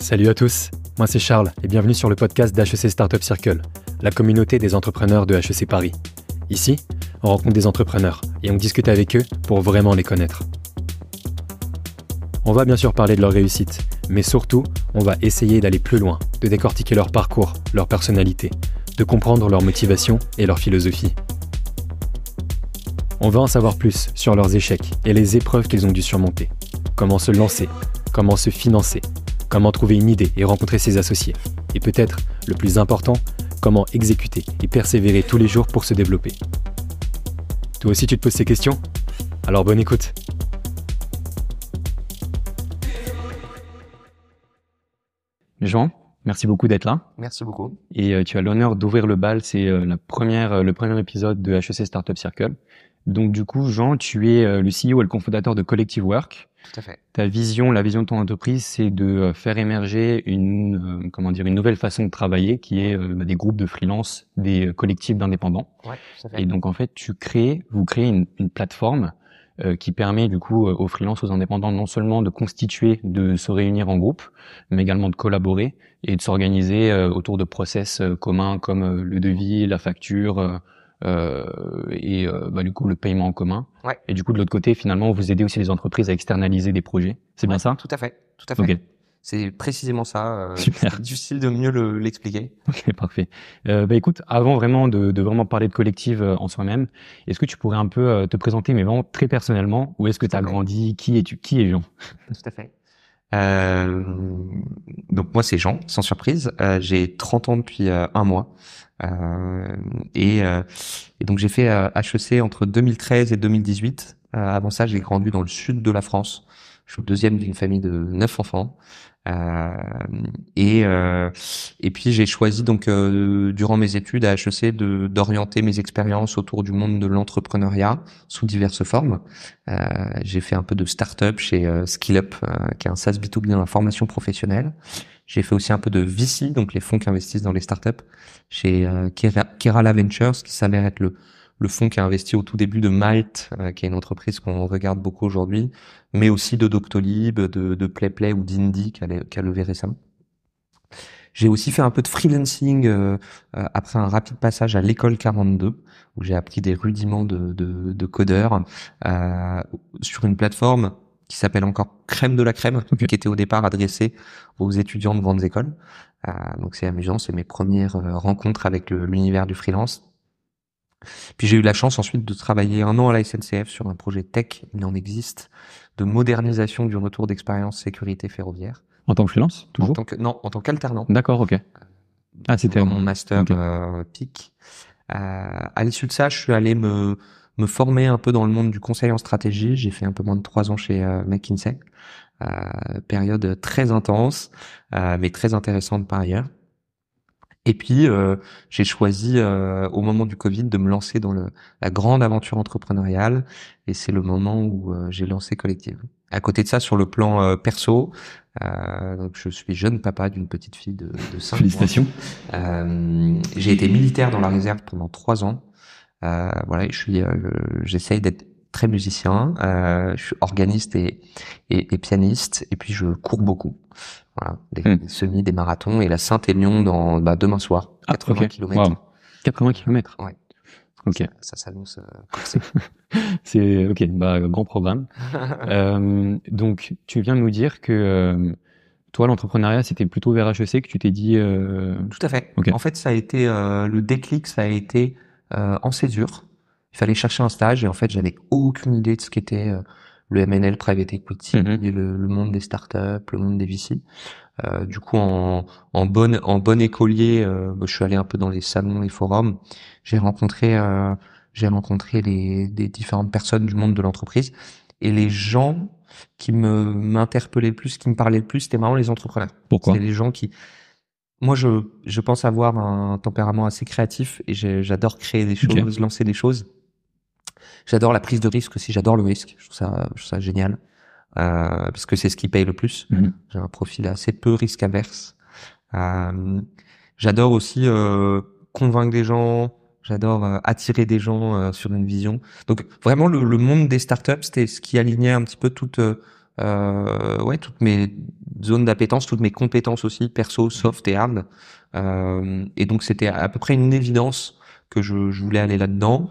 Salut à tous, moi c'est Charles et bienvenue sur le podcast d'HEC Startup Circle, la communauté des entrepreneurs de HEC Paris. Ici, on rencontre des entrepreneurs et on discute avec eux pour vraiment les connaître. On va bien sûr parler de leur réussite, mais surtout, on va essayer d'aller plus loin, de décortiquer leur parcours, leur personnalité, de comprendre leur motivation et leur philosophie. On va en savoir plus sur leurs échecs et les épreuves qu'ils ont dû surmonter. Comment se lancer, comment se financer, comment trouver une idée et rencontrer ses associés. Et peut-être, le plus important, comment exécuter et persévérer tous les jours pour se développer. Toi aussi tu te poses ces questions? Alors bonne écoute Jean, merci beaucoup d'être là. Merci beaucoup. Et euh, tu as l'honneur d'ouvrir le bal, c'est euh, la première, euh, le premier épisode de HEC Startup Circle. Donc du coup, Jean, tu es le CEO et le cofondateur de Collective Work. Tout à fait. Ta vision, la vision de ton entreprise, c'est de faire émerger une, comment dire, une nouvelle façon de travailler, qui est bah, des groupes de freelance, des collectifs d'indépendants. Ouais, tout à fait. Et donc en fait, tu crées, vous créez une, une plateforme euh, qui permet du coup aux freelances, aux indépendants, non seulement de constituer, de se réunir en groupe, mais également de collaborer et de s'organiser euh, autour de process euh, communs comme le devis, la facture euh, et bah, du coup le paiement en commun. Ouais. Et du coup de l'autre côté, finalement, vous aidez aussi les entreprises à externaliser des projets. C'est bien ça? Tout à fait. Tout à fait. Ok. C'est précisément ça. euh, Super. c'est difficile de mieux le- l'expliquer. Ok, parfait. Euh, bah écoute, avant vraiment de, de vraiment parler de collective euh, en soi-même, est-ce que tu pourrais un peu euh, te présenter, mais vraiment très personnellement, où est-ce que tu as grandi, qui es-tu, qui est Jean Tout à fait. Euh, donc moi c'est Jean, sans surprise. Euh, j'ai 30 ans depuis euh, un mois. Euh, et, euh, et donc j'ai fait HEC entre 2013 et 2018. Euh, avant ça, j'ai grandi dans le sud de la France. Je suis le deuxième d'une famille de neuf enfants. Euh, et euh, et puis j'ai choisi donc euh, durant mes études à HEC de d'orienter mes expériences autour du monde de l'entrepreneuriat sous diverses formes. J'ai fait un peu de start-up chez SkillUp, qui est un SaaS B2B dans la formation professionnelle. J'ai fait aussi un peu de VC, donc les fonds qui investissent dans les startups, chez Kera- Kerala Ventures, qui s'avère être le, le fonds qui a investi au tout début de Malte, euh, qui est une entreprise qu'on regarde beaucoup aujourd'hui, mais aussi de Doctolib, de, de PlayPlay ou d'Indie, qui a, le- qui a levé récemment. J'ai aussi fait un peu de freelancing euh, euh, après un rapide passage à l'école 42, où j'ai appris des rudiments de, de, de codeur euh, sur une plateforme qui s'appelle encore Crème de la Crème, qui était au départ adressée aux étudiants de grandes écoles. Donc c'est amusant, c'est mes premières rencontres avec l'univers du freelance. Puis j'ai eu la chance ensuite de travailler un an à la SNCF sur un projet tech, il en existe, de modernisation du retour d'expérience sécurité ferroviaire. En tant que freelance, En toujours tant que, non, en tant qu'alternant. D'accord, ok. Ah, c'était mon master euh, PIC. Euh, à l'issue de ça, je suis allé me, me former un peu dans le monde du conseil en stratégie. J'ai fait un peu moins de trois ans chez euh, McKinsey. Euh, période très intense, mais très intéressante par ailleurs. Et puis, euh, j'ai choisi euh, au moment du Covid de me lancer dans le, la grande aventure entrepreneuriale. Et c'est le moment où euh, j'ai lancé Collective. À côté de ça, sur le plan euh, perso, euh, donc je suis jeune papa d'une petite fille de, de 5 mois. Félicitations. Euh, j'ai été militaire dans la réserve pendant trois ans. Euh, voilà, je suis, euh, j'essaye d'être très musicien. Euh, je suis organiste et, et, et pianiste, et puis je cours beaucoup. Voilà, des, Hmm. des semis, des marathons, et la Saint-Élion dans bah, demain soir, Ah, 80 ok. km. Wow. 80 km. Ouais. Ok. Ça, ça s'annonce euh. C'est ok, bah grand programme. Euh, donc tu viens de nous dire que euh, toi l'entrepreneuriat c'était plutôt vers HEC que tu t'es dit. euh, Tout à fait. Ok. En fait, ça a été euh, le déclic, ça a été euh, en césure. Il fallait chercher un stage et en fait, j'avais aucune idée de ce qu'était euh, le MNL, private equity, Mhm. le, le monde des startups, le monde des VC. Euh, du coup, en, en bon en bon écolier, euh, bah, je suis allé un peu dans les salons, les forums. J'ai rencontré euh, j'ai rencontré les des différentes personnes du monde de l'entreprise et les gens qui me m'interpellaient le plus, qui me parlaient le plus, c'était vraiment les entrepreneurs. Pourquoi? C'est les gens qui. Moi, je, je pense avoir un tempérament assez créatif et j'adore créer des choses, lancer des choses. J'adore la prise de risque aussi, j'adore le risque. Je trouve ça, je trouve ça génial. Euh, parce que c'est ce qui paye le plus. Mhm. J'ai un profil assez peu risque averse. Euh, j'adore aussi euh, convaincre des gens. J'adore euh, attirer des gens euh, sur une vision. Donc vraiment le, le monde des startups, c'était ce qui alignait un petit peu toutes euh, euh, ouais, toutes mes zones d'appétence, toutes mes compétences aussi, perso, soft et hard. Euh, et donc c'était à peu près une évidence que je, je voulais aller là-dedans.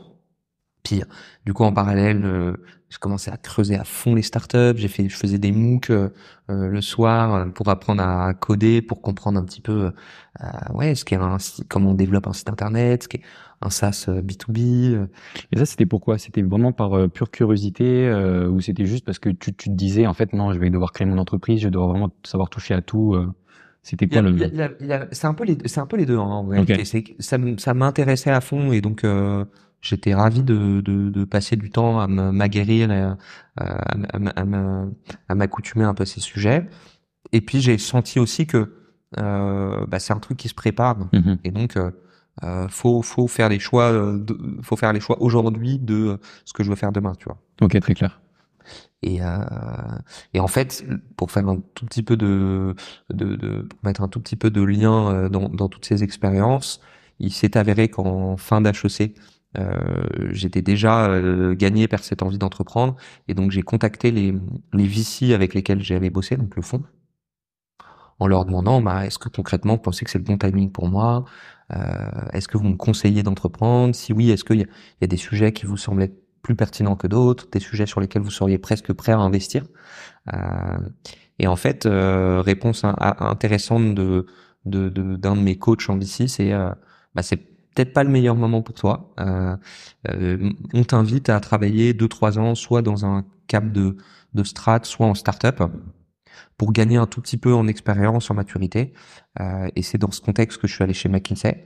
Puis du coup en parallèle, euh, je commençais à creuser à fond les startups. J'ai fait, je faisais des MOOC euh, le soir pour apprendre à coder, pour comprendre un petit peu, euh, ouais, ce qu'est un, comment on développe un site internet, ce qu'est un SaaS B2B. Et ça, c'était pourquoi? C'était vraiment par pure curiosité ou c'était juste parce que tu, tu te disais, en fait, non, je vais devoir créer mon entreprise, je dois vraiment savoir toucher à tout. C'était quoi le C'est un peu les, c'est un peu les deux hein, en réalité. Ça, ça m'intéressait à fond et donc euh, j'étais ravi de, de, de, passer du temps à m'aguerrir et à, m'accoutumer un peu à ces sujets. Et puis j'ai senti aussi que euh, bah, c'est un truc qui se prépare mm-hmm. et donc euh, euh, faut faut faire les choix, euh, faut faire les choix aujourd'hui de ce que je veux faire demain, tu vois. Ok, très clair. Et, euh, et en fait, pour faire un tout petit peu de, de, de pour mettre un tout petit peu de lien euh, dans, dans toutes ces expériences, il s'est avéré qu'en fin d'HEC, euh, j'étais déjà euh, gagné par cette envie d'entreprendre, et donc j'ai contacté les, les VC avec lesquels j'avais bossé, donc le fonds, en leur demandant, bah, est-ce que concrètement vous pensez que c'est le bon timing pour moi? Euh, Est-ce que vous me conseillez d'entreprendre? Si oui, est-ce qu'il y, y, a des sujets qui vous semblent plus pertinents que d'autres, des sujets sur lesquels vous seriez presque prêt à investir? Euh, et en fait, euh, réponse intéressante de d'un de, d'un de, mes coachs en VC, c'est euh, bah, c'est peut-être pas le meilleur moment pour toi. Euh, euh, on t'invite à travailler deux trois ans, soit dans un cap de de strat, soit en startup pour gagner un tout petit peu en expérience, en maturité. Euh, et c'est dans ce contexte que je suis allé chez McKinsey.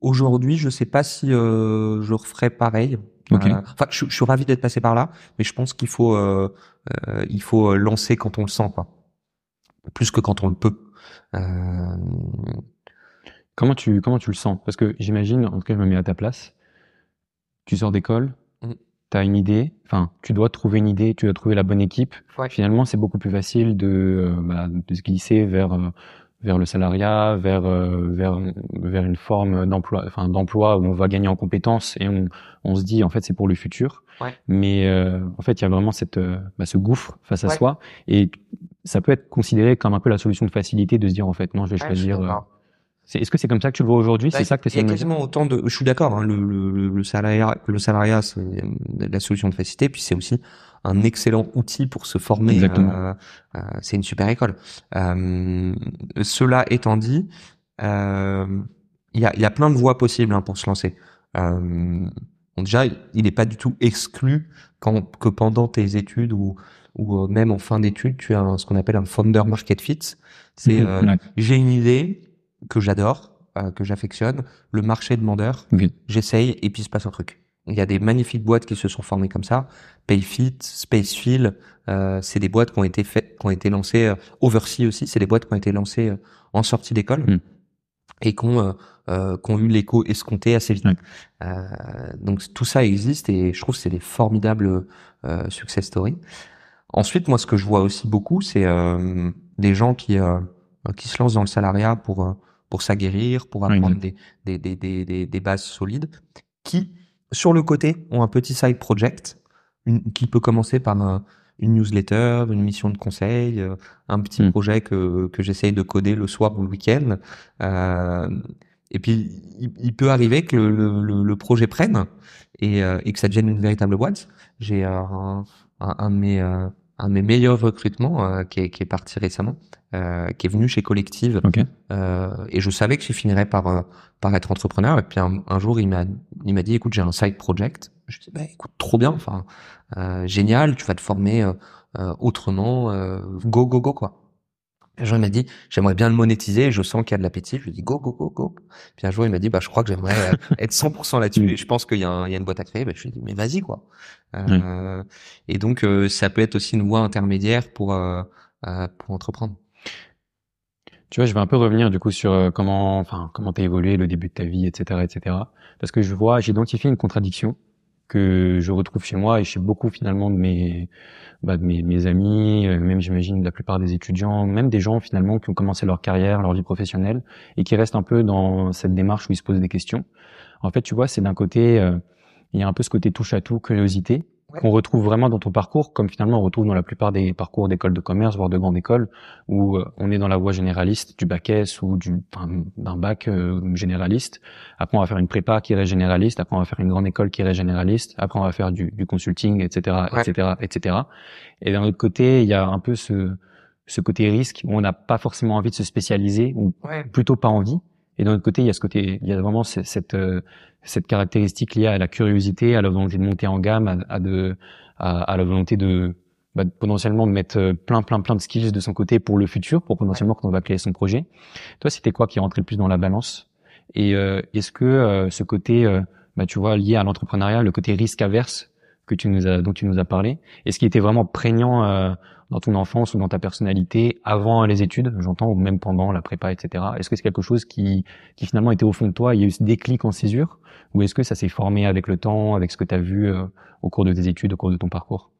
Aujourd'hui, je sais pas si euh, je referais pareil. Okay. Euh, enfin, je, je, suis ravi d'être passé par là, mais je pense qu'il faut il faut lancer quand on le sent, quoi. Plus que quand on le peut. Euh... Comment tu comment tu le sens? Parce que j'imagine, en tout cas, je me mets à ta place. Tu sors d'école, mm. tu as une idée, enfin, tu dois trouver une idée, tu dois trouver la bonne équipe. Ouais. Finalement, c'est beaucoup plus facile de, bah, de se glisser vers vers le salariat, vers euh, vers vers une forme d'emploi, enfin d'emploi où on va gagner en compétences et on on se dit en fait c'est pour le futur. Ouais. Mais euh, en fait il y a vraiment cette euh, bah, ce gouffre face à soi et ça peut être considéré comme un peu la solution de facilité de se dire en fait non je vais choisir. Euh, est-ce que c'est comme ça que tu le vois aujourd'hui? C'est bah, ça que tu essaies de quasiment autant de. Je suis d'accord. Hein, le, le, le salariat, le salariat, c'est la solution de facilité. Puis c'est aussi un excellent outil pour se former. Euh, euh, c'est une super école. Euh, cela étant dit, euh, il y, a, y, a, plein de voies possibles hein, pour se lancer. Euh, déjà, il n'est pas du tout exclu quand, que pendant tes études ou, ou même en fin d'études, tu as ce qu'on appelle un founder market fit. C'est mhm. j'ai une idée que j'adore, que j'affectionne, le marché demandeur, j'essaye et puis il se passe un truc. Il y a des magnifiques boîtes qui se sont formées comme ça. Payfit, Spacefill, euh, c'est des boîtes qui ont été faites, qui ont été lancées. Euh, Oversea aussi, c'est des boîtes qui ont été lancées euh, en sortie d'école mm. et qui ont, euh, euh, qui ont eu l'écho escompté assez vite. Euh, donc tout ça existe et je trouve que c'est des formidables success stories. Ensuite, moi, ce que je vois aussi beaucoup, c'est des gens qui qui se lancent dans le salariat pour pour s'aguerrir, pour apprendre des, des, des, des, des bases solides, qui sur le côté, ont un petit side project une, qui peut commencer par une newsletter, une mission de conseil, euh, un petit hmm. projet que, que j'essaye de coder le soir ou le week-end. Euh, et puis, il, peut arriver que le, le, le projet prenne et, euh, et, que ça devienne une véritable boîte. J'ai un, un, un, de mes un de mes meilleurs recrutements euh, qui, est, qui, est, parti récemment, euh, qui est venu chez Collective. Euh, et je savais que je finirais par euh, par être entrepreneur. Et puis un, jour, il m'a il m'a dit, écoute, j'ai un side project. Je dis, bah, écoute, trop bien. Enfin, euh, génial. Tu vas te former autrement. go go go quoi. Un jour, il m'a dit, j'aimerais bien le monétiser, je sens qu'il y a de l'appétit. Je lui ai dit, go, go, go, go. Puis un jour, il m'a dit, bah, je crois que j'aimerais être 100% là-dessus et je pense qu'il y, y, a une boîte à créer. Bah, je lui ai dit, mais vas-y, quoi. Euh, et donc, euh, ça peut être aussi une voie intermédiaire pour, euh, euh, pour entreprendre. Tu vois, je vais un peu revenir du coup sur comment, enfin, comment t'as évolué, le début de ta vie, etc., etc. Parce que je vois, j'ai identifié une contradiction que je retrouve chez moi et chez beaucoup finalement de mes bah, de mes, amis, euh, même j'imagine la plupart des étudiants, même des gens finalement qui ont commencé leur carrière, leur vie professionnelle et qui restent un peu dans cette démarche où ils se posent des questions. En fait, tu vois, c'est d'un côté, euh, il y a un peu ce côté touche à tout, curiosité, qu'on retrouve vraiment dans ton parcours, comme finalement on retrouve dans la plupart des parcours d'écoles de commerce, voire de grandes écoles, où euh, on est dans la voie généraliste du bac S ou du d'un bac euh, généraliste. Après on va faire une prépa qui est généraliste. Après on va faire une grande école qui est généraliste. Après on va faire du, du consulting, etc., etc., etc. Et d'un autre côté, il y a un peu ce ce côté risque où on n'a pas forcément envie de se spécialiser ou plutôt pas envie. Et d'un autre côté, il y a ce côté, il y a vraiment cette euh, cette caractéristique liée à la curiosité, à la volonté de monter en gamme, à, de, à, la volonté de bah, potentiellement de mettre euh, plein, plein, plein de skills de son côté pour le futur, pour potentiellement quand on va créer son projet. Toi, c'était quoi qui rentrait le plus dans la balance? Et euh, est-ce que euh, ce côté, bah, tu vois, lié à l'entrepreneuriat, le côté risque averse que tu nous as, dont tu nous as parlé, est-ce qu'il était vraiment prégnant dans ton enfance ou dans ta personnalité avant les études, j'entends, ou même pendant la prépa, etc. Est-ce que c'est quelque chose qui, qui finalement était au fond de toi Il y a eu ce déclic en césure Ou est-ce que ça s'est formé avec le temps, avec ce que tu as vu euh, au cours de tes études, au cours de ton parcours?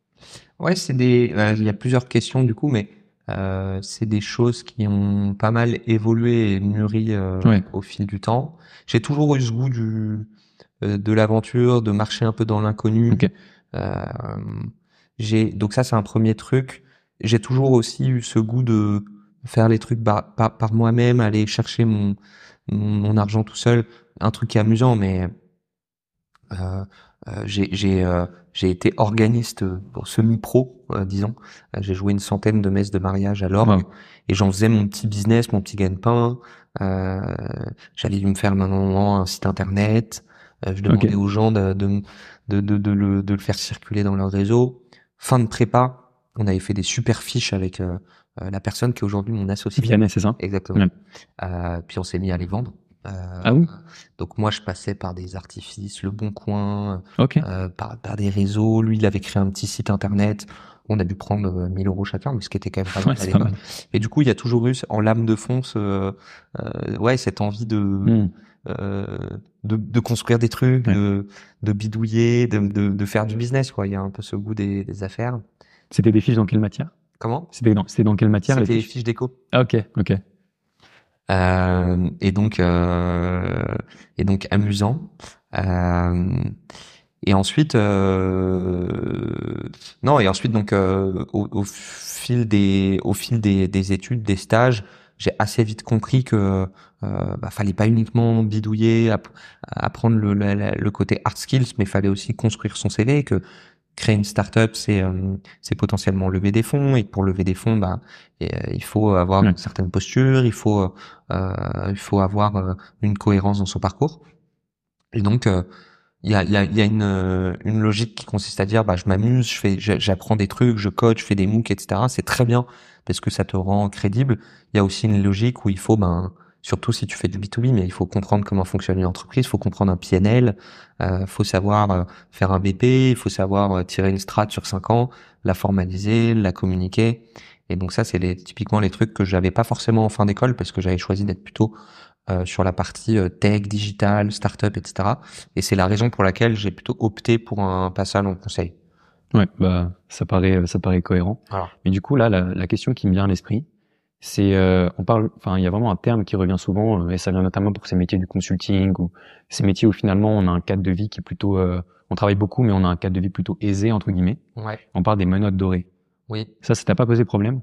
Ouais, c'est des. Euh, il y a plusieurs questions du coup, mais euh, c'est des choses qui ont pas mal évolué et mûri euh, au fil du temps. J'ai toujours eu ce goût du de l'aventure, de marcher un peu dans l'inconnu. Okay. J'ai donc ça c'est un premier truc j'ai toujours aussi eu ce goût de faire les trucs par, par, moi-même, aller chercher mon, mon, argent tout seul. Un truc qui est amusant, mais euh, euh j'ai euh, j'ai été organiste semi-pro, euh, disons. j'ai joué une centaine de messes de mariage à l'orgue et j'en faisais mon petit business, mon petit gagne-pain. J'allais me faire maintenant un site internet. Je demandais aux gens de de, de, de, le, de le faire circuler dans leur réseau. Fin de prépa, on avait fait des super fiches avec euh, euh, la personne qui est aujourd'hui mon associé. Vianney, c'est ça? Exactement. Euh, puis on s'est mis à les vendre. Euh, ah oui? Donc moi je passais par des artifices, le Bon Coin, okay. par, par, des réseaux. Lui il avait créé un petit site internet. On a dû prendre 1000 euros chacun, mais ce qui était quand même pas mal. Et du coup il y a toujours eu en lame de fond ce, ouais cette envie de hmm. de, de, construire des trucs, de, de bidouiller, de, faire du business quoi. Il y a un peu ce goût des, des affaires. C'était des fiches dans quelle matière? Comment? C'était dans, quelle matière C'était des fiches d'éco. Ah ok, ok. Euh, et donc euh, et donc amusant. Euh, et ensuite euh, non et ensuite donc euh, au, au, fil des au fil des, des études des stages j'ai assez vite compris que euh, bah, fallait pas uniquement bidouiller apprendre le, le, le, côté hard skills mais fallait aussi construire son CV que créer une startup, c'est euh, c'est potentiellement lever des fonds et pour lever des fonds, bah euh, il faut avoir une certaine posture, il faut euh, il faut avoir une cohérence dans son parcours. Et donc il y a, y, a, y a une, une logique qui consiste à dire bah je m'amuse, je fais j'apprends des trucs, je code, je fais des MOOC, etc. C'est très bien parce que ça te rend crédible. Il y a aussi une logique où il faut ben surtout si tu fais du B2B, mais il faut comprendre comment fonctionne une entreprise, il faut comprendre un PNL, euh, faut savoir euh, faire un BP, il faut savoir euh, tirer une strat sur 5 ans, la formaliser, la communiquer. Et donc ça, c'est les, typiquement les trucs que j'avais pas forcément en fin d'école parce que j'avais choisi d'être plutôt euh, sur la partie tech, digital, startup, etc. Et c'est la raison pour laquelle j'ai plutôt opté pour un passage en conseil. Ouais, bah ça paraît ça paraît cohérent. Mais du coup là, la, la question qui me vient à l'esprit, c'est euh, on parle enfin il y a vraiment un terme qui revient souvent euh, et ça vient notamment pour ces métiers du consulting ou ces métiers où finalement on a un cadre de vie qui est plutôt euh, on travaille beaucoup mais on a un cadre de vie plutôt aisé entre guillemets. Ouais. On parle des menottes dorées. Oui. Ça ça t'a pas posé problème?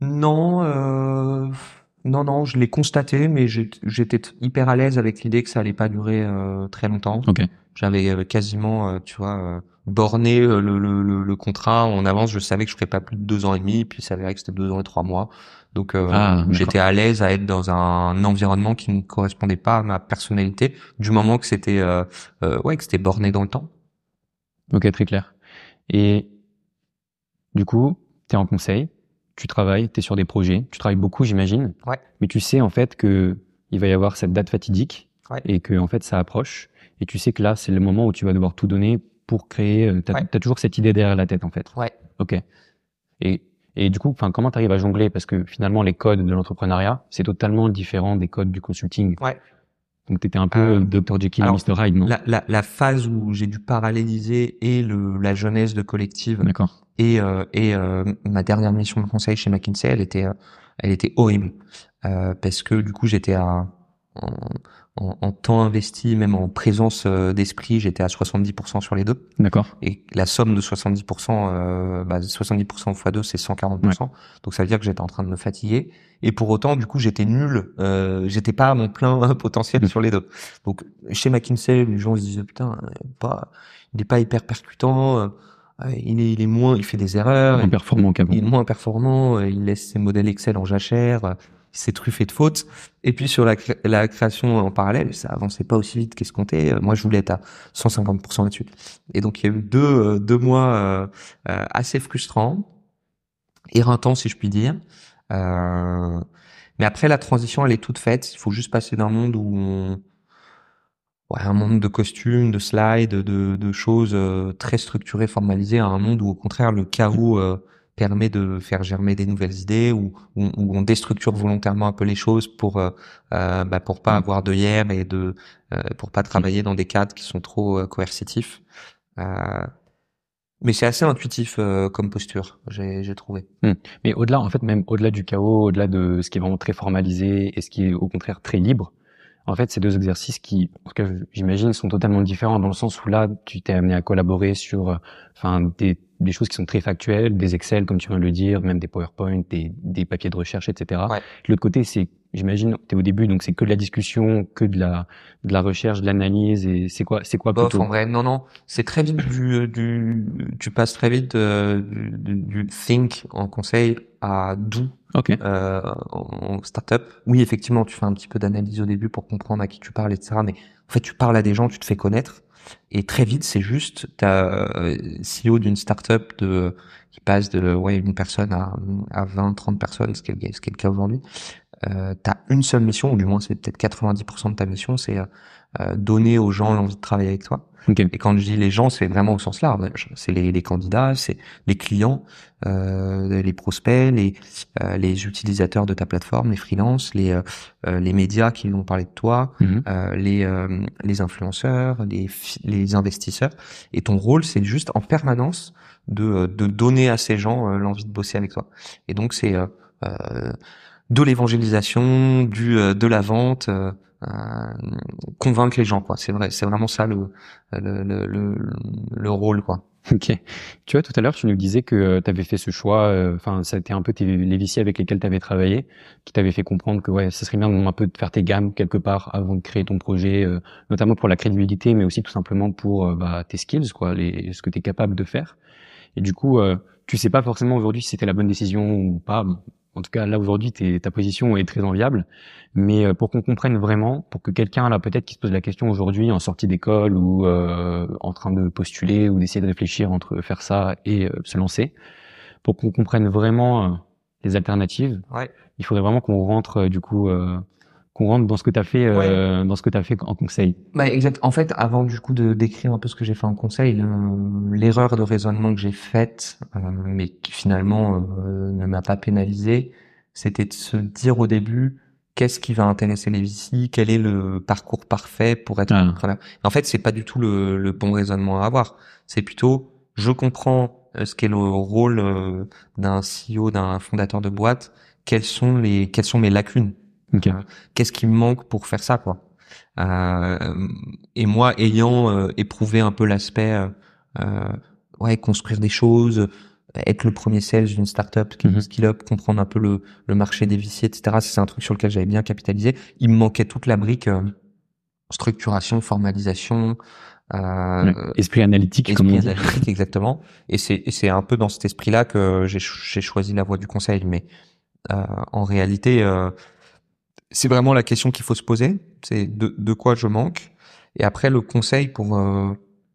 Non euh... non non, je l'ai constaté mais j'étais hyper à l'aise avec l'idée que ça allait pas durer très longtemps. OK. J'avais quasiment tu vois borné euh, le, le, le, contrat en avance. Je savais que je ferais pas plus de deux ans et demi, puis ça verrait que c'était deux ans et trois mois. Donc euh, ah, j'étais à l'aise à être dans un environnement qui ne correspondait pas à ma personnalité, du moment que c'était euh, euh ouais que c'était borné dans le temps. Ok, très clair. Et du coup, tu es en conseil, tu travailles, tu es sur des projets, tu travailles beaucoup, j'imagine. Ouais. Mais tu sais en fait que il va y avoir cette date fatidique ouais. et que en fait ça approche. Et tu sais que là, c'est le moment où tu vas devoir tout donner pour créer euh, T'as as toujours cette idée derrière la tête en fait. Ouais. Ok. Et et du coup, enfin, comment tu arrives à jongler? Parce que finalement, les codes de l'entrepreneuriat, c'est totalement différent des codes du consulting. Ouais. Donc, tu étais un peu euh, Dr. Jekyll et Mr. Hyde, non? la, la, la, phase où j'ai dû paralléliser et le, la jeunesse de collective D'accord. et, euh, et euh, ma dernière mission de conseil chez McKinsey, elle était, elle était horrible. Euh, parce que du coup, j'étais à en, en, temps investi, même en présence euh, d'esprit, j'étais à 70% sur les deux. D'accord. Et la somme de 70%, euh, bah, 70% x 2, c'est 140%. Donc ça veut dire que j'étais en train de me fatiguer. Et pour autant, du coup, j'étais nul. Euh, j'étais pas à mon plein potentiel sur les deux. Donc chez McKinsey, les gens se disaient putain, pas, il est pas hyper percutant. Euh, il est, il est moins, il fait des erreurs. Moins performant qu'avant. Il est moins performant. Il laisse ses modèles Excel en jachère c'est truffé de fautes. Et puis sur la, création en parallèle, ça avançait pas aussi vite qu'escompté. Euh, moi, je voulais être à 150% là-dessus. Et donc il y a eu deux euh, deux mois euh, assez frustrants, éreintants si je puis dire. Euh, mais après la transition, elle est toute faite. Il faut juste passer d'un monde où on... ouais, un monde de costumes, de slides, de, de choses très structurées, formalisées, à un monde où au contraire le chaos permet de faire germer des nouvelles idées ou, ou, on déstructure volontairement un peu les choses pour euh, euh bah, pour pas mm. avoir de hier et de euh, pour pas travailler dans des cadres qui sont trop euh, coercitifs. Euh, mais c'est assez intuitif comme posture, j'ai trouvé. Mm. Mais au-delà, en fait, même au-delà du chaos, au-delà de ce qui est vraiment très formalisé et ce qui est au contraire très libre, en fait, ces deux exercices qui, en tout cas, j'imagine, sont totalement différents dans le sens où là, tu t'es amené à collaborer sur, enfin, des des choses qui sont très factuelles, des Excel, comme tu viens de le dire, même des PowerPoint, des, des papiers de recherche, etc. Ouais. L'autre côté, c'est, j'imagine, tu es au début, donc c'est que de la discussion, que de la, de la recherche, de l'analyse, et c'est quoi, c'est quoi plutôt En vrai, non, non, c'est très vite du, du, tu passes très vite euh, du, du, think en conseil à do okay. euh, en startup. Oui, effectivement, tu fais un petit peu d'analyse au début pour comprendre à qui tu parles, etc. Mais en fait, tu parles à des gens, tu te fais connaître. Et très vite, c'est juste, t'as euh, CEO d'une startup de qui passe de ouais une personne à, à 20, 30 personnes, ce qui est, ce qui est le cas aujourd'hui. Euh, t'as une seule mission, ou du moins c'est peut-être 90% de ta mission, c'est euh, donner aux gens l'envie de travailler avec toi. Et quand je dis les gens, c'est vraiment au sens large. C'est les, les, candidats, c'est les clients, euh, les prospects, les, euh, les utilisateurs de ta plateforme, les freelances, les, euh, euh les médias qui vont parler de toi, mhm. euh, les, les influenceurs, les, les investisseurs. Et ton rôle, c'est juste en permanence de, de donner à ces gens l'envie de bosser avec toi. Et donc c'est de l'évangélisation, du de la vente. Euh, convaincre les gens quoi c'est vrai c'est vraiment ça le le, le, le rôle quoi Ok. Tu vois, tout à l'heure, tu nous disais que euh, tu avais fait ce choix, euh, enfin, ça a été un peu tes, les viciers avec lesquels tu avais travaillé, qui t'avaient fait comprendre que ouais, ça serait bien un peu de faire tes gammes quelque part avant de créer ton projet, notamment pour la crédibilité, mais aussi tout simplement pour bah, tes skills, quoi, les, ce que tu es capable de faire. Et du coup, tu sais pas forcément aujourd'hui si c'était la bonne décision ou pas. En tout cas, là aujourd'hui, ta position est très enviable. Mais euh, pour qu'on comprenne vraiment, pour que quelqu'un là peut-être qui se pose la question aujourd'hui en sortie d'école ou euh, en train de postuler ou d'essayer de réfléchir entre faire ça et euh, se lancer, pour qu'on comprenne vraiment les alternatives, ouais. il faudrait vraiment qu'on rentre du coup qu'on rentre dans ce que tu as fait euh, dans ce que tu as fait en conseil. Bah exact. En fait, avant du coup de décrire un peu ce que j'ai fait en conseil, l'erreur de raisonnement que j'ai faite euh, mais qui finalement euh, ne m'a pas pénalisé, c'était de se dire au début qu'est-ce qui va intéresser les VC, quel est le parcours parfait pour être ah. entrepreneur? En fait, c'est pas du tout le, le bon raisonnement à avoir. C'est plutôt je comprends ce qu'est le rôle d'un CEO, d'un fondateur de boîte, quelles sont les quelles sont mes lacunes? Okay. Euh, qu'est-ce qui me manque pour faire ça, quoi? Euh, Et moi, ayant euh, éprouvé un peu l'aspect, euh, ouais, construire des choses, être le premier sales d'une startup qui mm skill up, comprendre un peu le, le marché des viciers, etc. C'est un truc sur lequel j'avais bien capitalisé. Il me manquait toute la brique structuration, formalisation. Euh, esprit analytique, esprit comme on analytique, exactement. Et c'est un peu dans cet esprit-là que j'ai j'ai choisi la voie du conseil. Mais euh, en réalité, euh, c'est vraiment la question qu'il faut se poser. C'est de, de, quoi je manque. Et après, le conseil pour euh,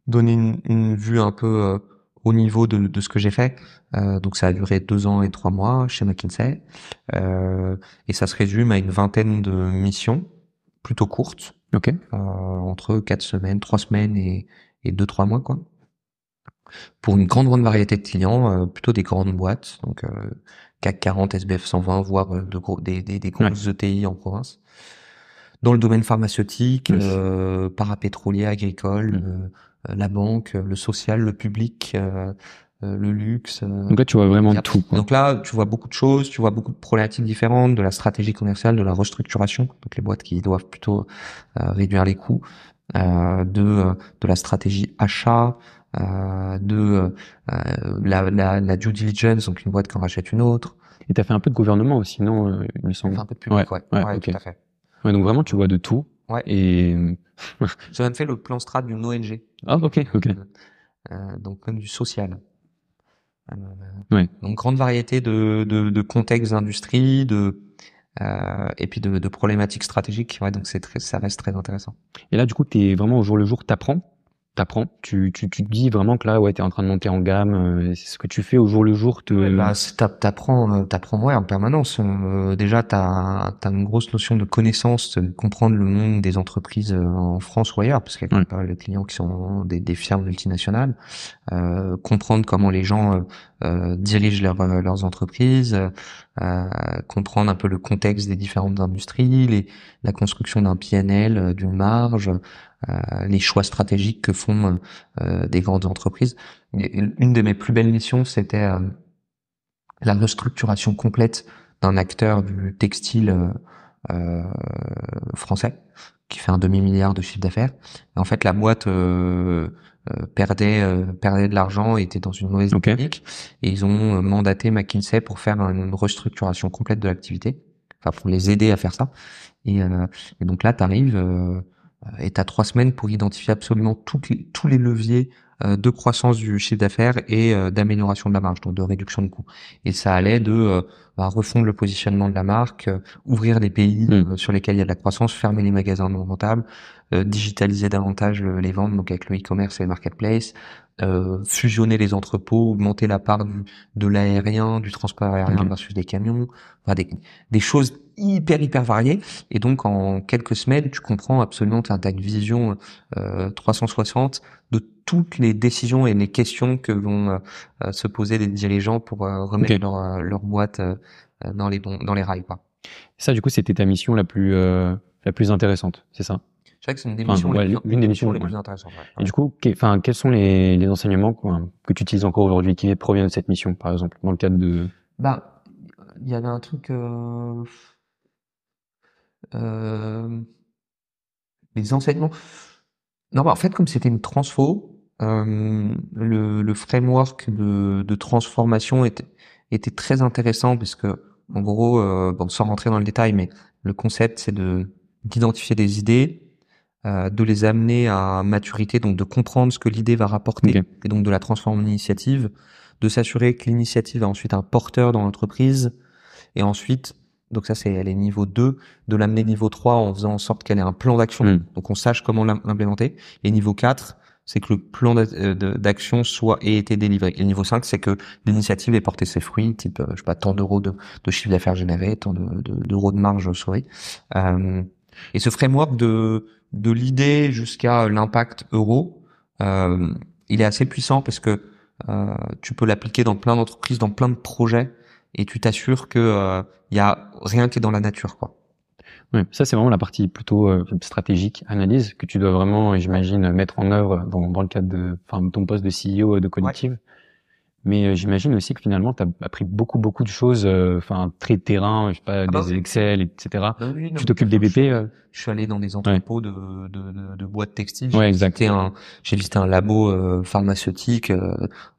donner une, une, vue un peu euh, au niveau de, de ce que j'ai fait. Euh, donc, ça a duré deux ans et trois mois chez McKinsey. Euh, et ça se résume à une vingtaine de missions plutôt courtes. Ok. entre quatre semaines, trois semaines et, et deux, trois mois, quoi. Pour une grande, grande variété de clients, plutôt des grandes boîtes. Donc, CAC 40, SBF 120, voire euh, de gros, des, des, des grosses ETI en province. Dans le domaine pharmaceutique, euh, parapétrolier, agricole, euh, la banque, le social, le public, le luxe. Donc là, tu vois vraiment tout. Quoi. Donc là, tu vois beaucoup de choses, tu vois beaucoup de problématiques différentes, de la stratégie commerciale, de la restructuration, donc les boîtes qui doivent plutôt réduire les coûts, de de la stratégie achat, euh, de la, la, la due diligence, donc une boîte qui en rachète une autre. Et tu as fait un peu de gouvernement aussi, non Il me semble. un peu de public, ouais. Ouais, ouais, tout à fait. Ouais, donc vraiment, tu vois de tout. Ouais. Et j'ai même fait le plan strat d'une ONG. Ah, ok, ok. Euh, donc même du social. Euh, ouais. Donc grande variété de, de, de contextes d'industrie, de euh, et puis de, de problématiques stratégiques. Ouais, donc c'est très, ça reste très intéressant. Et là, du coup, tu es vraiment au jour le jour, t'apprends t'apprends. Tu, tu, tu te dis vraiment que là ouais t'es en train de monter en gamme euh, c'est ce que tu fais au jour le jour te ouais, bah, t'apprends euh, t'apprends ouais en permanence. Euh, déjà t'as as une grosse notion de connaissance de comprendre le monde des entreprises en France ou ailleurs parce qu'il y a pas mal de clients qui sont des, des firmes multinationales. Euh, comprendre comment les gens dirigent leur, leurs entreprises comprendre un peu le contexte des différentes industries les, la construction d'un PNL d'une marge euh, les choix stratégiques que font euh, des grandes entreprises. une de mes plus belles missions, c'était euh, la restructuration complète d'un acteur du textile français qui fait un demi milliard de chiffre d'affaires. En fait, la boîte perdait perdait de l'argent et était dans une mauvaise dynamique et ils ont mandaté McKinsey pour faire une restructuration complète de l'activité, enfin pour les aider à faire ça. Et, et donc là, tu arrives euh, et tu as trois semaines pour identifier absolument toutes tous les leviers euh, de croissance du chiffre d'affaires et euh, d'amélioration de la marge, donc de réduction de coûts. Et ça allait de bah, refondre le positionnement de la marque, ouvrir les pays mmh. sur lesquels il y a de la croissance, fermer les magasins non rentables, digitaliser davantage les ventes, donc avec le e-commerce et le marketplace, euh, fusionner les entrepôts, augmenter la part du, de l'aérien, du transport aérien versus des camions, enfin des, des choses hyper hyper variées. Et donc en quelques semaines, tu comprends absolument, tu as une vision euh, 360 de toutes les décisions et les questions que vont euh, se poser les dirigeants pour euh, remettre leur, euh, leur boîte dans les dans les rails. Quoi. Ça, du coup, c'était ta mission la plus la plus intéressante, c'est ça? C'est vrai que c'est une des missions, l'une des missions les plus intéressantes. Et du coup, enfin, quels sont les, les enseignements que tu utilises encore aujourd'hui, qui proviennent de cette mission, par exemple, dans le cadre de Bah, il y avait un truc. Euh... Les enseignements. Non, bah, en fait, comme c'était une transfo, euh, le, le framework de, de transformation était, était très intéressant parce que, en gros, euh, bon, sans rentrer dans le détail, mais le concept, c'est de d'identifier des idées, euh, de les amener à maturité, donc de comprendre ce que l'idée va rapporter, et donc de la transformer en initiative, de s'assurer que l'initiative a ensuite un porteur dans l'entreprise, et ensuite, donc ça c'est elle est niveau 2, de l'amener niveau 3 en faisant en sorte qu'elle ait un plan d'action, hmm. donc on sache comment l'implémenter, et niveau 4, c'est que le plan euh, d'action soit ait été délivré. Et niveau 5, c'est que l'initiative ait porté ses fruits, type, euh, je sais pas, tant d'euros de, de chiffre d'affaires généré, tant d'euros de, de, marge sauvée. Euh, et ce framework de de l'idée jusqu'à l'impact euro, euh, il est assez puissant parce que euh, tu peux l'appliquer dans plein d'entreprises, dans plein de projets, et tu t'assures que euh, il y a rien qui est dans la nature, quoi. Oui, ça c'est vraiment la partie plutôt euh, stratégique, analyse que tu dois vraiment, j'imagine, mettre en œuvre dans, dans le cadre de, enfin, de ton poste de CEO de Cognitive. Mais euh, j'imagine aussi que finalement, tu as appris beaucoup, beaucoup de choses, euh, enfin, très terrain, je sais pas, ah bah des Excel, etc. Bah tu t'occupes des BP je, euh je, suis allé dans des entrepôts de, de, de, de, boîtes textiles. Ouais, exact. J'ai visité un labo pharmaceutique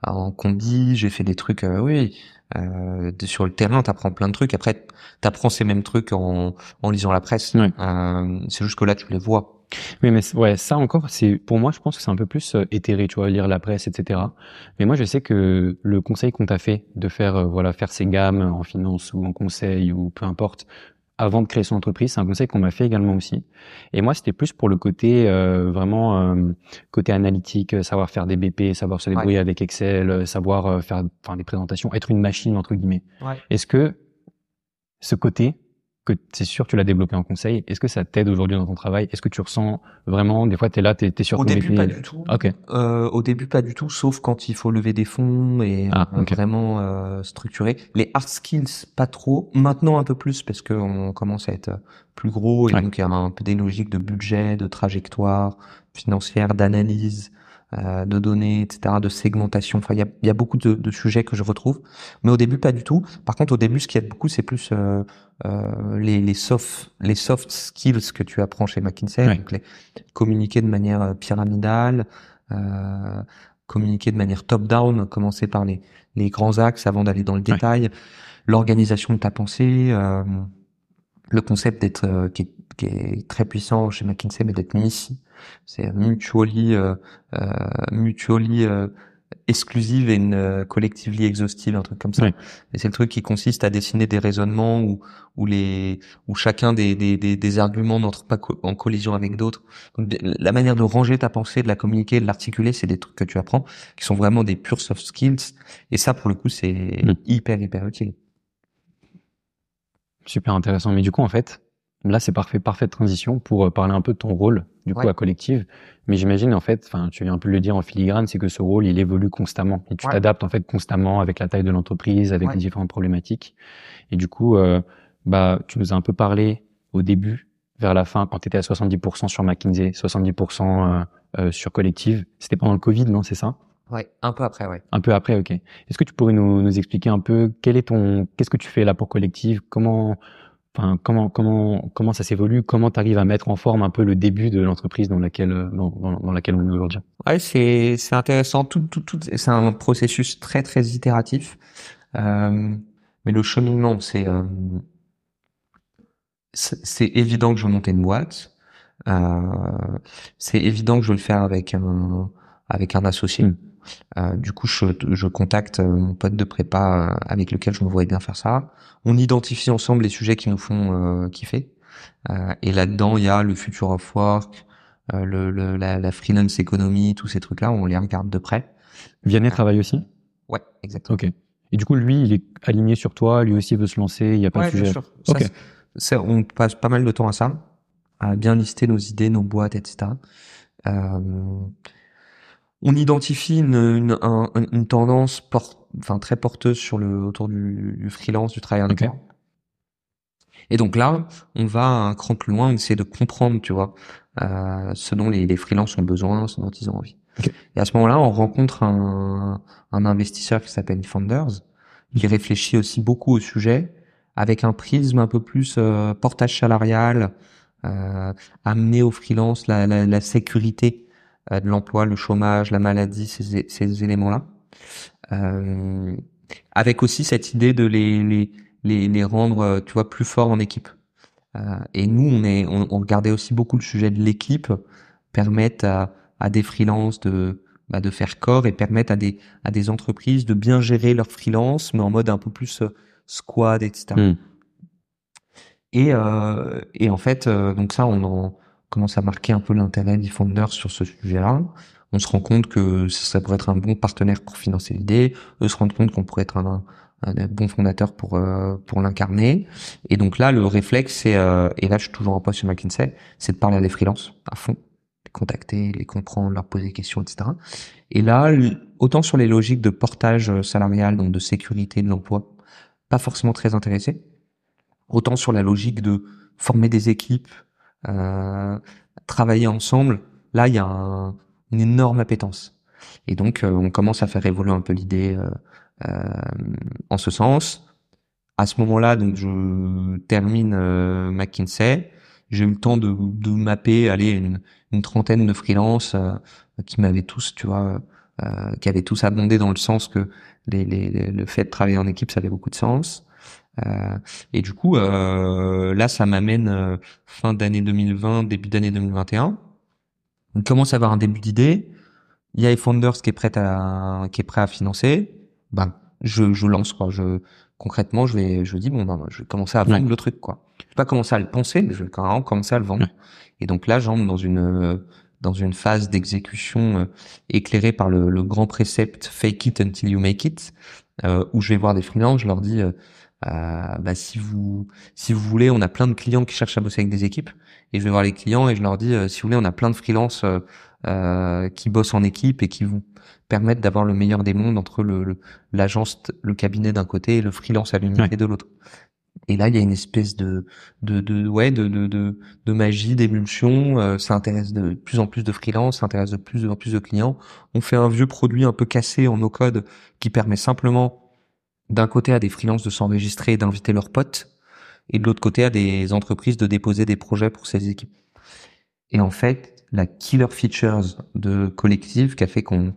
en combi, j'ai fait des trucs, oui, euh, sur le terrain, tu apprends plein de trucs. Après, tu apprends ces mêmes trucs en, en lisant la presse. Euh, c'est juste que là, tu les vois. Oui, mais ouais, ça encore, c'est pour moi, je pense que c'est un peu plus euh, éthéré, tu vois, lire la presse, etc. Mais moi, je sais que le conseil qu'on t'a fait de faire, euh, voilà, faire ses gammes en finance ou en conseil ou peu importe, avant de créer son entreprise, c'est un conseil qu'on m'a fait également aussi. Et moi, c'était plus pour le côté euh, vraiment côté analytique, savoir faire des BP, savoir se débrouiller avec Excel, savoir faire, enfin, des présentations, être une machine entre guillemets. Ouais. Est-ce que ce côté, que c'est sûr tu l'as développé en conseil. Est-ce que ça t'aide aujourd'hui dans ton travail? Est-ce que tu ressens vraiment des fois tu es là, tu es, sur Au début pas du tout. OK. Euh, au début pas du tout sauf quand il faut lever des fonds et ah, euh, vraiment euh, structurer. Les hard skills pas trop. Maintenant un peu plus parce que on commence à être plus gros et donc il y a un peu des logiques de budget, de trajectoire financière, d'analyse euh, de données, etc., de segmentation. Enfin, il y a, y a, beaucoup de, de, sujets que je retrouve, mais au début pas du tout. Par contre, au début, ce qui aide beaucoup, c'est plus euh, euh, les, les soft les soft skills que tu apprends chez McKinsey, donc les, communiquer de manière euh, pyramidale, euh, communiquer de manière top-down, commencer par les, les grands axes avant d'aller dans le détail, l'organisation de ta pensée, euh, le concept d'être euh, qui, qui, est très puissant chez McKinsey, mais d'être ici c'est mutually, euh, euh, mutually euh, exclusive et une euh, collectively exhaustive, un truc comme ça. Et c'est le truc qui consiste à dessiner des raisonnements où, où les, où chacun des, des, des, des arguments n'entre pas en collision avec d'autres. la manière de ranger ta pensée, de la communiquer, de l'articuler, c'est des trucs que tu apprends, qui sont vraiment des pure soft skills. Et ça, pour le coup, c'est hyper, hyper utile. Super intéressant. Mais du coup, en fait, Là, c'est parfait, parfaite transition pour euh, parler un peu de ton rôle, du coup, à Collective. Mais j'imagine, en fait, enfin, tu viens un peu le dire en filigrane, c'est que ce rôle, il évolue constamment. Et tu t'adaptes, en fait, constamment avec la taille de l'entreprise, avec les différentes problématiques. Et du coup, euh, bah, tu nous as un peu parlé au début, vers la fin, quand tu étais à 70% sur McKinsey, 70% euh, euh, sur Collective. C'était pendant le Covid, non, c'est ça? Ouais, un peu après, ouais. Un peu après, ok. Est-ce que tu pourrais nous, nous expliquer un peu quel est ton, qu'est-ce que tu fais là pour Collective? Comment, Enfin, comment comment comment ça s'évolue? Comment tu arrives à mettre en forme un peu le début de l'entreprise dans laquelle dans, dans, laquelle on est aujourd'hui? Ouais, c'est c'est intéressant. Tout tout tout c'est un processus très très itératif. Euh, mais le cheminement, c'est euh, c'est évident que je veux monter une boîte. Euh, c'est évident que je veux le faire avec un avec un associé. Hmm. Euh, du coup, je, je contacte euh, mon pote de prépa euh, avec lequel je me voyais bien faire ça. On identifie ensemble les sujets qui nous font kiffer. et là-dedans, il y a le future of work, le, le la, la, freelance economy, tous ces trucs-là. On les regarde de près. Vianney travaille aussi? Ouais, exactement. Ok. Et du coup, lui, il est aligné sur toi. Lui aussi veut se lancer. Il n'y a pas de sujet. Bien sûr. Ça, on passe pas mal de temps à ça, à bien lister nos idées, nos boîtes, etc. Euh, on identifie une, une, une tendance enfin très porteuse sur le autour du, du freelance, du travail indépendant. Et donc là, on va un cran plus loin, on essaie de comprendre, tu vois, euh, ce dont les, les freelances ont besoin, ce dont ils ont envie. Et à ce moment-là, on rencontre un, un investisseur qui s'appelle Founders, qui réfléchit aussi beaucoup au sujet, avec un prisme un peu plus euh, portage salarial, euh, amener aux freelances la, la, la sécurité de l'emploi, le chômage, la maladie, ces, ces éléments-là. Euh, avec aussi cette idée de les, les, les, les, rendre, euh, tu vois, plus forts en équipe. Euh, et nous, on, est, on, on, regardait aussi beaucoup le sujet de l'équipe, permettre à, à des freelances de, bah, de faire corps et permettre à des, à des entreprises de bien gérer leur freelance, mais en mode un peu plus squad, etc. Et, euh, et en fait, donc ça, on en, commence à marquer un peu l'intérêt des Founders sur ce sujet-là. On se rend compte que ça pourrait être un bon partenaire pour financer l'idée. Eux se rendent compte qu'on pourrait être un, un, bon fondateur pour euh, pour l'incarner. Et donc là, le réflexe, c'est euh, et là, je suis toujours en poste sur McKinsey, c'est de parler à des freelances à fond, les contacter, les comprendre, leur poser des questions, etc. Et là, autant sur les logiques de portage salarial, donc de sécurité de l'emploi, pas forcément très intéressé. Autant sur la logique de former des équipes, euh, travailler ensemble, là il y a une énorme appétence. Et donc euh, on commence à faire évoluer un peu l'idée euh, en ce sens. À ce moment-là, donc je termine McKinsey. J'ai eu le temps de, de mapper, aller une, trentaine de freelances qui m'avaient tous, tu vois, qui avaient tous abondé dans le sens que les, les, le fait de travailler en équipe, ça avait beaucoup de sens. Euh, et du coup, euh, là, ça m'amène euh, fin d'année 2020, début d'année 2021. On commence à avoir un début d'idée. Il y a Founders qui est prêt à qui est prêt à financer. Ben, je, je lance quoi. Je concrètement, je vais je dis bon ben, je vais commencer à vendre le truc quoi. Je vais pas commencer à le penser, mais je vais quand même commencer à le vendre. Et donc là, j'entre dans une dans une phase d'exécution éclairée par le, le, grand précepte fake it until you make it, où je vais voir des freelances, je leur dis euh, bah, si vous si vous voulez, on a plein de clients qui cherchent à bosser avec des équipes et je vais voir les clients et je leur dis euh, si vous voulez, on a plein de freelances euh, euh, qui bossent en équipe et qui vous permettent d'avoir le meilleur des mondes entre le l'agence, le, cabinet d'un côté et le freelance à l'unité de l'autre. Et là, il y a une espèce de de, de ouais de de de, de magie, d'émulsion. Euh, ça intéresse de plus en plus de freelance, ça intéresse de plus en plus de clients. On fait un vieux produit un peu cassé en no code qui permet simplement d'un côté à des freelances de s'enregistrer et d'inviter leurs potes, et de l'autre côté à des entreprises de déposer des projets pour ces équipes. Et en fait, la killer features de Collective qui a fait qu'on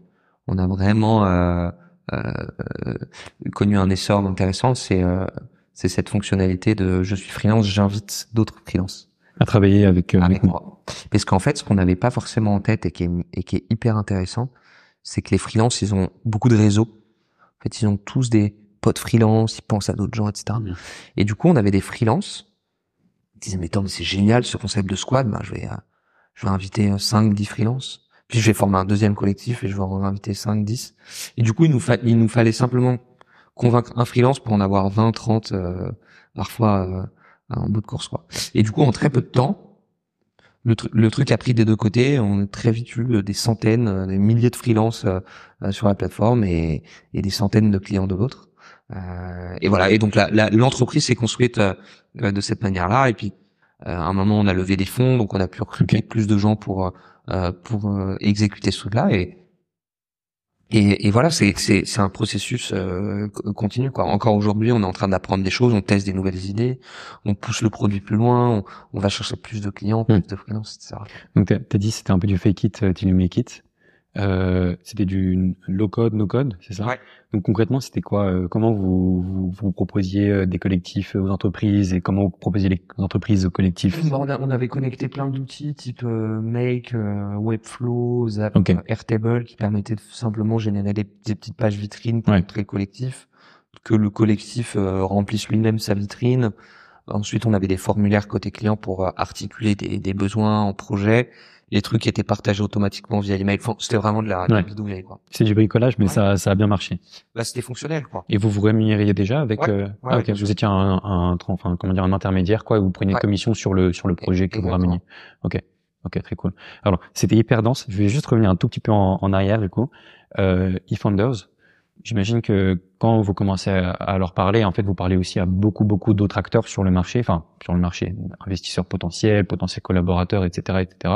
on a vraiment euh, euh, connu un essor intéressant, c'est euh, c'est cette fonctionnalité de je suis freelance, j'invite d'autres freelances à travailler avec, euh, avec moi. Parce qu'en fait, ce qu'on n'avait pas forcément en tête et qui est, et qui est hyper intéressant, c'est que les freelances, ils ont beaucoup de réseaux. En fait, ils ont tous des potes freelance, ils pensent à d'autres gens, etc. Et du coup, on avait des freelances. Ils disaient, mais Tom, c'est génial ce concept de squad. Ben, je vais, euh, je vais inviter 5, 10 freelances. Puis je vais former un deuxième collectif et je vais en inviter 5, 10. Et du coup, il nous, il nous fallait simplement convaincre un freelance pour en avoir 20, 30, euh, parfois euh, en bout de course. Quoi. Et du coup, en très peu de temps, le, le truc a pris des deux côtés. On a très vite eu euh, des centaines, des milliers de freelances sur la plateforme et, et, des centaines de clients de l'autre. Et voilà. Et donc l'entreprise s'est construite de cette manière-là. Et puis à un moment, on a levé des fonds, donc on a pu recruter plus de gens pour pour exécuter ce truc-là. Et et, et, voilà, c'est c'est un processus euh, continu quoi. Encore aujourd'hui, on est en train d'apprendre des choses, on teste des nouvelles idées, on pousse le produit plus loin, on, va chercher plus de clients, plus hmm. de freelance, etc. Donc tu as, dit c'était un peu du fake it euh, till you make it. Euh, c'était du low code, no code, c'est ça? Ouais. Donc concrètement, c'était quoi euh, Comment vous, vous, vous, proposiez euh, des collectifs aux entreprises et comment vous proposiez les entreprises aux collectifs? On, avait connecté plein d'outils type Make, Webflow, Zap, Airtable qui permettaient de simplement générer des, petites pages vitrines pour montrer le collectif, que le collectif remplisse lui-même sa vitrine. Ensuite, on avait des formulaires côté client pour articuler des, des besoins en projet les trucs étaient partagés automatiquement via l'email. C'était vraiment de la, bidouille, quoi. C'est du bricolage, mais ça, ça a bien marché. Bah, c'était fonctionnel, quoi. Et vous vous rémunériez déjà avec, euh... ah, ok, vous étiez un, un, enfin, comment dire, un intermédiaire, quoi, et vous preniez une commission sur le, sur le projet que vous rameniez. Ok. Ok, très cool. Alors, c'était hyper dense. Je vais juste revenir un tout petit peu en, en arrière, du coup. Euh, eFounders, J'imagine que quand vous commencez à, leur parler, en fait, vous parlez aussi à beaucoup, beaucoup d'autres acteurs sur le marché, enfin, sur le marché, investisseurs potentiels, potentiels collaborateurs, etc., etc.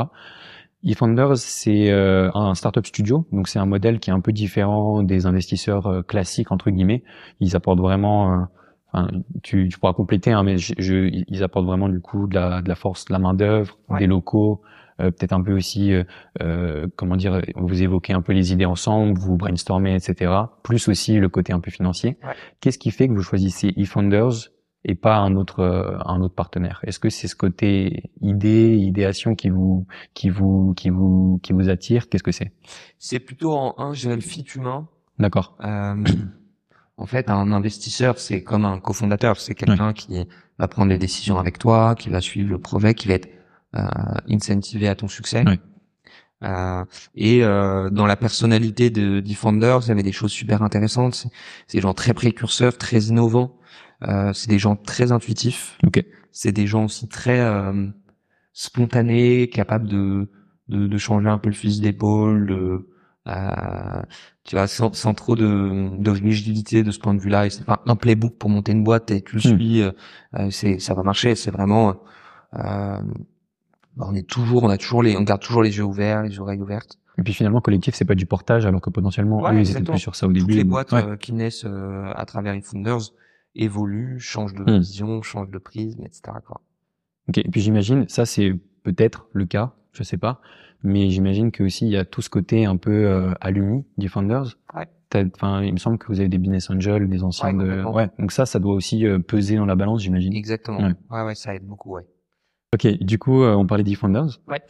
eFounders, c'est euh, un startup studio, donc c'est un modèle qui est un peu différent des investisseurs euh, classiques entre guillemets. Ils apportent vraiment, euh, enfin, tu, tu, pourras compléter, hein, mais je, ils apportent vraiment du coup de la, de la force, de la main d'œuvre, des locaux, euh, peut-être un peu aussi, euh, euh, comment dire, vous évoquez un peu les idées ensemble, vous brainstormez, etc. Plus aussi le côté un peu financier. Qu'est-ce qui fait que vous choisissez eFounders et pas un autre un autre partenaire? Est-ce que c'est ce côté idée, idéation qui vous qui vous qui vous qui vous attire? Qu'est-ce que c'est? C'est plutôt en un, j'ai le fit humain. D'accord. Euh, en fait, un investisseur, c'est comme un cofondateur, c'est quelqu'un qui va prendre les décisions avec toi, qui va suivre le projet, qui va être euh, incentiver à ton succès. Euh, et euh, dans la personnalité de Defenders, il y avait des choses super intéressantes. C'est des gens très précurseurs, très innovants. Euh, c'est des gens très intuitifs. Okay. C'est des gens aussi très euh, spontanés, capables de, de, de changer un peu le fusil d'épaule, de, euh, tu vois, sans, sans trop de, de, rigidité de ce point de vue-là. Et c'est pas un playbook pour monter une boîte et tu le hmm. suis, euh, c'est ça va marcher. C'est vraiment on est toujours, on a toujours les, on garde toujours les yeux ouverts, les oreilles ouvertes. Et puis finalement, collectif, c'est pas du portage, alors que potentiellement, eux, ils étaient plus sur ça au début. Toutes les boîtes euh, qui naissent euh, à travers eFounders évoluent, changent de hmm. vision, changent de prisme, etc. Quoi. Ok. Et puis j'imagine, ça c'est peut-être le cas, je sais pas, mais j'imagine que aussi il y a tout ce côté un peu euh, allumé d'eFounders. Ouais. Enfin, il me semble que vous avez des business angels, des anciens de. Ouais. Donc ça, ça doit aussi euh, peser dans la balance, j'imagine. Exactement. Ouais. ouais, ouais, ça aide beaucoup, ouais. Ok, du coup, euh, on parlait d'eFounders. Ouais.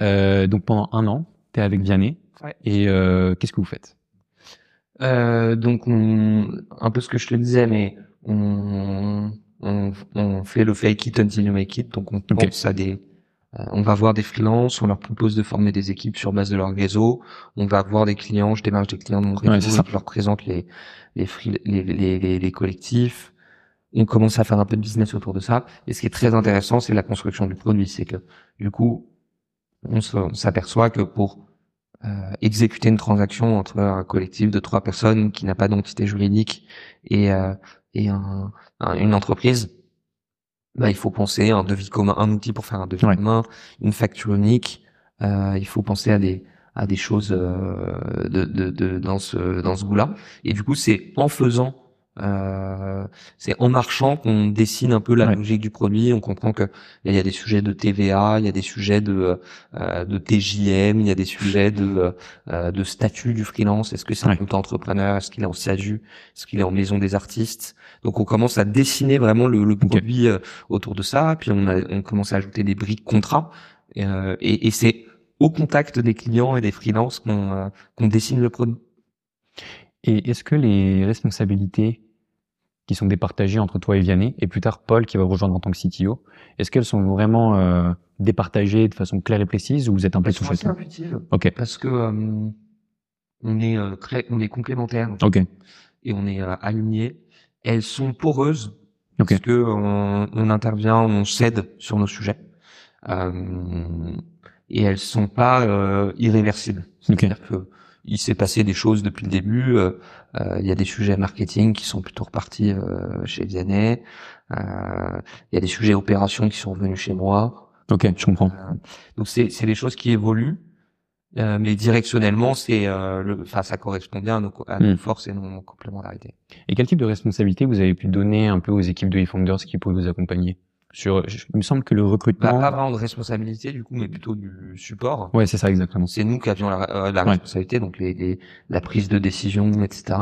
Euh, donc pendant un an, tu es avec Vianney. Ouais. Et euh, qu'est-ce que vous faites? Euh, Donc, on, un peu ce que je te disais, mais on, on, on fait le fake it until you make it. Donc, on pense à des... On va voir des freelances, on leur propose de former des équipes sur base de leur réseau. On va voir des clients, je démarche des clients de mon réseau, je leur présente les les, les, les, les, les collectifs on commence à faire un peu de business autour de ça. Et ce qui est très intéressant, c'est la construction du produit. C'est que du coup, on s'aperçoit que pour euh, exécuter une transaction entre un collectif de trois personnes qui n'a pas d'entité juridique et, euh, et un, une entreprise, bah, il faut penser à un devis commun, un outil pour faire un devis commun, une facture unique. Euh, il faut penser à des à des choses euh, de, de, de, dans ce dans ce goût-là. Et du coup, c'est en faisant c'est en marchant qu'on dessine un peu la logique du produit. On comprend que il y a des sujets de TVA, il y a des sujets de euh, de TJM, il y a des sujets de euh, de statut du freelance. Est-ce que c'est un entrepreneur? Est-ce qu'il est en SASU Est-ce qu'il est en maison des artistes? Donc on commence à dessiner vraiment le, le produit euh, autour de ça. Puis on, a, on commence à ajouter des briques contrats. Euh, et, et c'est au contact des clients et des freelances qu'on qu'on dessine le produit. Et est-ce que les responsabilités qui sont départagées entre toi et Vianney, et plus tard Paul qui va rejoindre en tant que CTO. Est-ce qu'elles sont vraiment euh, départagées de façon claire et précise ou vous êtes un peu sur chacun Ok. Parce que euh, on est euh, très, on est complémentaires. Ok. Et on est alignés. Elles sont poreuses parce que on, on, intervient, on cède sur nos sujets. et elles sont pas irréversibles. C'est-à-dire que il s'est passé des choses depuis le début. Euh, euh, il y a des sujets marketing qui sont plutôt repartis euh, chez Vianney. Il y a des sujets opérations qui sont venus chez moi. Ok, je comprends. donc c'est c'est des choses qui évoluent, mais directionnellement c'est le, enfin ça correspond bien à nos, à nos hmm. forces et nos complémentarités. Et quel type de responsabilité vous avez pu donner un peu aux équipes de eFounders qui pouvaient vous accompagner? Sur, il me semble que le recrutement. Pas, pas vraiment de responsabilité du coup, mais plutôt du support. Ouais, c'est ça exactement. C'est nous qui avions la, euh, la responsabilité, donc les, les, la prise de décision, etc.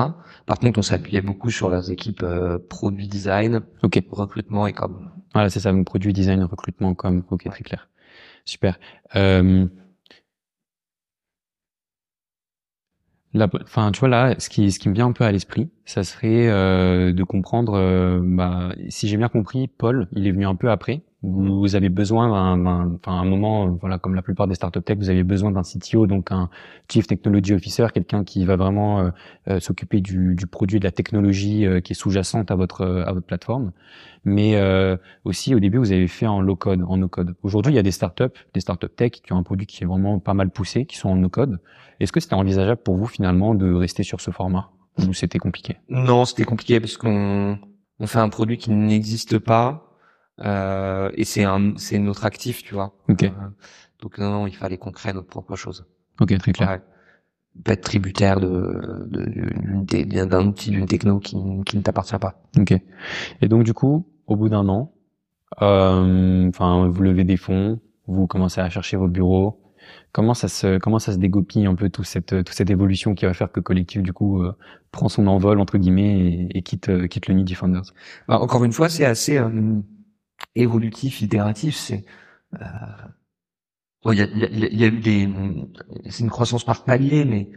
Par contre, on s'appuyait beaucoup sur leurs équipes euh, produit design, ok, recrutement et com. Voilà, c'est ça, produit design, recrutement, com. Ok, très clair. Super. Euh, enfin, tu vois là, ce qui, ce qui me vient un peu à l'esprit, ça serait euh, de comprendre. Euh, bah, si j'ai bien compris, Paul, il est venu un peu après. Vous avez besoin d'un, enfin, un moment, voilà, comme la plupart des startup tech, vous avez besoin d'un CTO, donc un Chief Technology Officer, quelqu'un qui va vraiment euh, s'occuper du, du, produit, de la technologie qui est sous-jacente à votre à votre plateforme. Mais aussi, au début, vous avez fait en low code, en no code. Aujourd'hui, il y a des startups, des startup tech qui ont un produit qui est vraiment pas mal poussé, qui sont en no code. Est-ce que c'était envisageable pour vous finalement de rester sur ce format? Ou c'était compliqué? Non, c'était compliqué parce qu'on on fait un produit qui n'existe pas euh, et c'est un c'est notre actif, tu vois. Ok. Euh, donc non, non, il fallait qu'on crée notre propre chose. Ok, très clair. Ouais. Pas être tributaire de d'un outil d'une techno qui, qui ne t'appartient pas. Ok. Et donc du coup, au bout d'un an, euh, enfin, vous levez des fonds, vous commencez à chercher vos bureaux, Comment ça se comment ça se dégoupille un peu toute cette toute cette évolution qui va faire que collectif du coup euh, prend son envol entre guillemets et, quitte euh, quitte le nid Defenders. Bah, encore une fois, c'est assez euh, évolutif, itératif. C'est il y, a, y, y, a, eu des c'est une croissance par palier, mais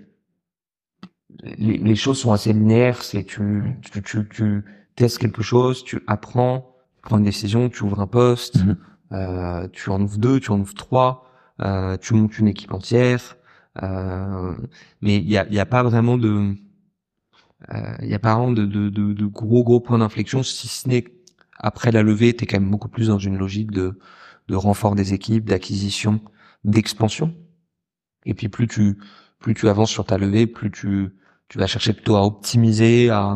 les, les choses sont assez linéaires. C'est tu, tu tu tu testes quelque chose, tu apprends, tu prends une décision, tu ouvres un poste, mm-hmm. tu en ouvres deux, tu en ouvres trois euh, tu montes une équipe entière, euh, mais il y a, y a pas vraiment de euh, il y a pas vraiment de, de, de, de gros gros points d'inflexion si ce n'est après la levée tu es quand même beaucoup plus dans une logique de de renfort des équipes d'acquisition d'expansion. Et puis plus tu plus tu avances sur ta levée plus tu tu vas chercher plutôt à optimiser à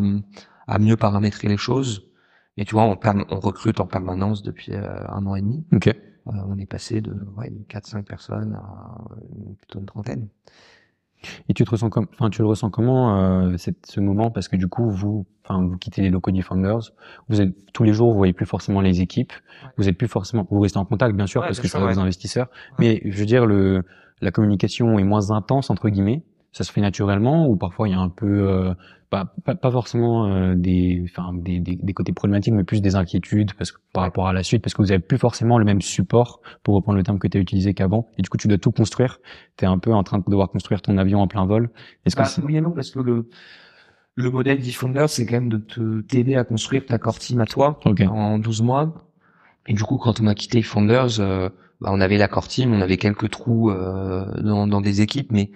à mieux paramétrer les choses. Et tu vois on, on recrute en permanence depuis un an et demi. Ok. Euh, on est passé de ouais, 4-5 personnes à euh, plutôt une trentaine. Et tu te ressens comme, enfin, tu le ressens comment euh, ce moment? Parce que du coup vous, enfin, vous quittez les locaux du Founders, vous êtes tous les jours, vous voyez plus forcément les équipes, vous êtes plus forcément, vous restez en contact bien sûr parce que ça va investisseurs, mais je veux dire le, la communication est moins intense entre guillemets, ça se fait naturellement ou parfois il y a un peu euh, pas, pas, pas, forcément euh, des, enfin, des, des, des, côtés problématiques mais plus des inquiétudes parce que par rapport à la suite parce que vous avez plus forcément le même support pour reprendre le terme que tu as utilisé qu'avant. Et du coup tu dois tout construire. Tu es un peu en train de devoir construire ton avion en plein vol. Est-ce bah, que oui et non parce que le le modèle d'e-founder c'est quand même de te t'aider à construire ta core team à toi en 12 mois. Et du coup quand on a quitté e-founders euh, bah, on avait la core team on avait quelques trous euh, dans, dans des équipes mais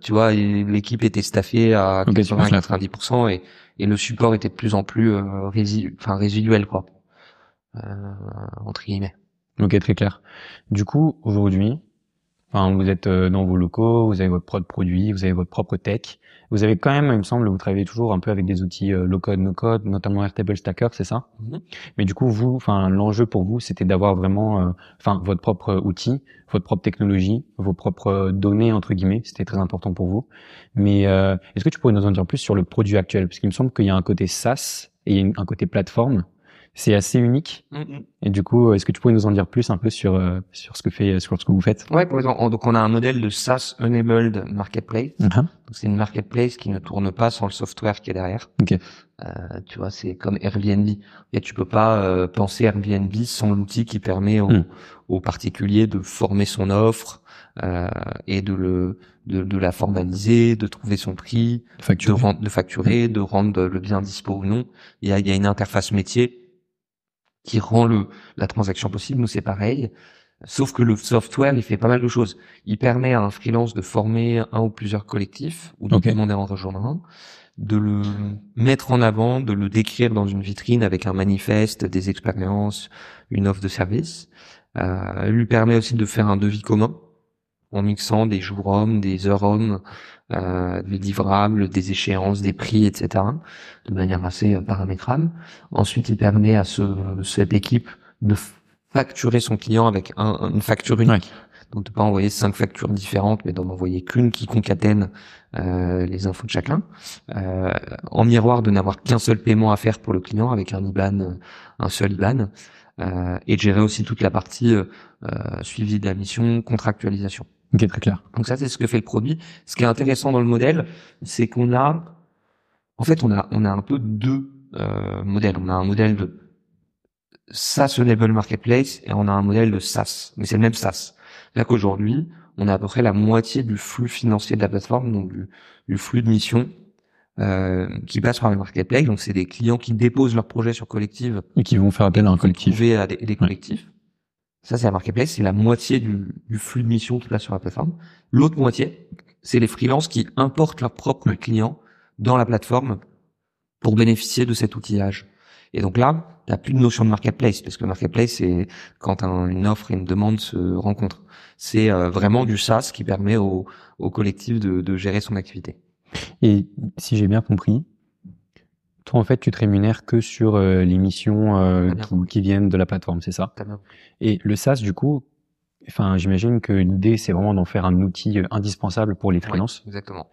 tu vois, l'équipe était staffée à 90% et, et le support était de plus en plus euh, enfin résiduel quoi, euh, entre guillemets. Ok, très clair. Du coup, aujourd'hui, Enfin, vous êtes euh, dans vos locaux, vous avez votre propre produit, vous avez votre propre tech. Vous avez quand même, il me semble, vous travaillez toujours un peu avec des outils euh, low code, no code, notamment Airtable Stacker, c'est ça? Mhm. Mais du coup, vous, enfin, l'enjeu pour vous, c'était d'avoir vraiment, euh, enfin, votre propre outil, votre propre technologie, vos propres données entre guillemets. C'était très important pour vous. Mais euh, est-ce que tu pourrais nous en dire plus sur le produit actuel? Parce qu'il me semble qu'il y a un côté SaaS et il y a une- un côté plateforme. C'est assez unique. Mhm. Et du coup, est-ce que tu pourrais nous en dire plus un peu sur euh, sur ce que fait, sur ce que vous faites? Ouais, par exemple, on- donc on a un modèle de SaaS enabled marketplace. Donc, C'est une marketplace qui ne tourne pas sans le software qui est derrière. Euh, tu vois, c'est comme Airbnb. Et tu peux pas euh, penser Airbnb sans l'outil qui permet aux, Hmm. aux particuliers de former son offre euh, et de le de, de la formaliser, de trouver son prix, de, de facturer, de rendre le bien dispo ou non. Il y a, il y a une interface métier qui rend le la transaction possible. Nous, c'est pareil. Sauf que le software, il fait pas mal de choses. Il permet à un freelance de former un ou plusieurs collectifs ou de demander un rejoindre, de le mettre en avant, de le décrire dans une vitrine avec un manifeste, des expériences, une offre de service. Euh, lui permet aussi de faire un devis commun en mixant des jours hommes, des heures hommes, euh, des livrables, des échéances, des prix, etc. de manière assez euh, paramétrable. Ensuite, il permet à ce, cette équipe de facturer son client avec un, une facture unique. Donc de pas envoyer cinq factures différentes, mais d'en envoyer qu'une qui concatène euh, les infos de chacun. Euh, en miroir, de n'avoir qu'un seul paiement à faire pour le client avec un IBAN, euh, un seul IBAN, euh, et de gérer aussi toute la partie suivi de la mission, contractualisation. Ok, très clair. Donc ça, c'est ce que fait le produit. Ce qui est intéressant dans le modèle, c'est qu'on a, en fait, on a, on a un peu deux euh, modèles. On a un modèle de SaaS Enable Marketplace et on a un modèle de SaaS, mais c'est le même SaaS. Là qu'aujourd'hui, on a à peu près la moitié du flux financier de la plateforme, donc du, du flux de mission euh, qui passe par le marketplace. Donc c'est des clients qui déposent leur projet sur Collective Et qui vont faire appel à un collectif. à des, des collectifs. Ça, c'est la marketplace, c'est la moitié du, du flux de mission qui passe sur la plateforme. L'autre moitié, c'est les freelances qui importent leurs propres clients dans la plateforme pour bénéficier de cet outillage. Et donc là, n'y a plus de notion de marketplace, parce que le marketplace, c'est quand un- une offre et une demande se rencontrent. C'est euh, vraiment du SaaS qui permet au, au collectif de, de gérer son activité. Et si j'ai bien compris, toi en fait tu te rémunères que sur euh, les missions euh, qui, qui viennent de la plateforme, c'est ça Et le SaaS du coup, enfin j'imagine que l'idée c'est vraiment d'en faire un outil euh, indispensable pour les freelances. Exactement.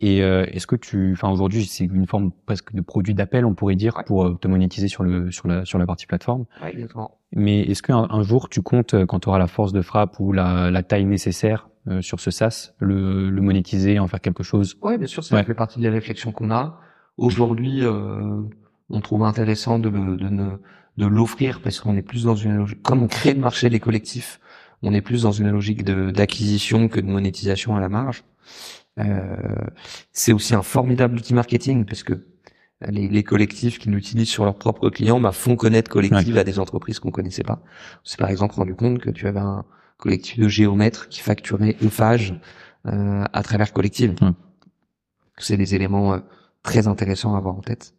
Et euh, est-ce que tu, enfin aujourd'hui c'est une forme presque de produit d'appel on pourrait dire Ouais. pour euh, te monétiser sur le sur la sur la partie plateforme. Ouais, exactement. Mais est-ce qu'un un jour tu comptes euh, quand tu auras la force de frappe ou la, la taille nécessaire euh, sur ce SaaS, le, le monétiser, en faire quelque chose? Oui, bien sûr, ça Ouais. fait partie des réflexions qu'on a. Aujourd'hui, euh, on trouve intéressant de, le- de, ne- de l'offrir parce qu'on est plus dans une logique, comme on crée le marché des collectifs, on est plus dans une logique de, d'acquisition que de monétisation à la marge. Euh, c'est aussi un formidable outil marketing parce que les, les collectifs qui l'utilisent sur leurs propres clients bah, font connaître collective à des entreprises qu'on connaissait pas. On s'est par exemple rendu compte que tu avais un collectif de géomètres qui facturait Eiffage euh, à travers collective. Ouais. C'est des éléments euh, très intéressants à avoir en tête.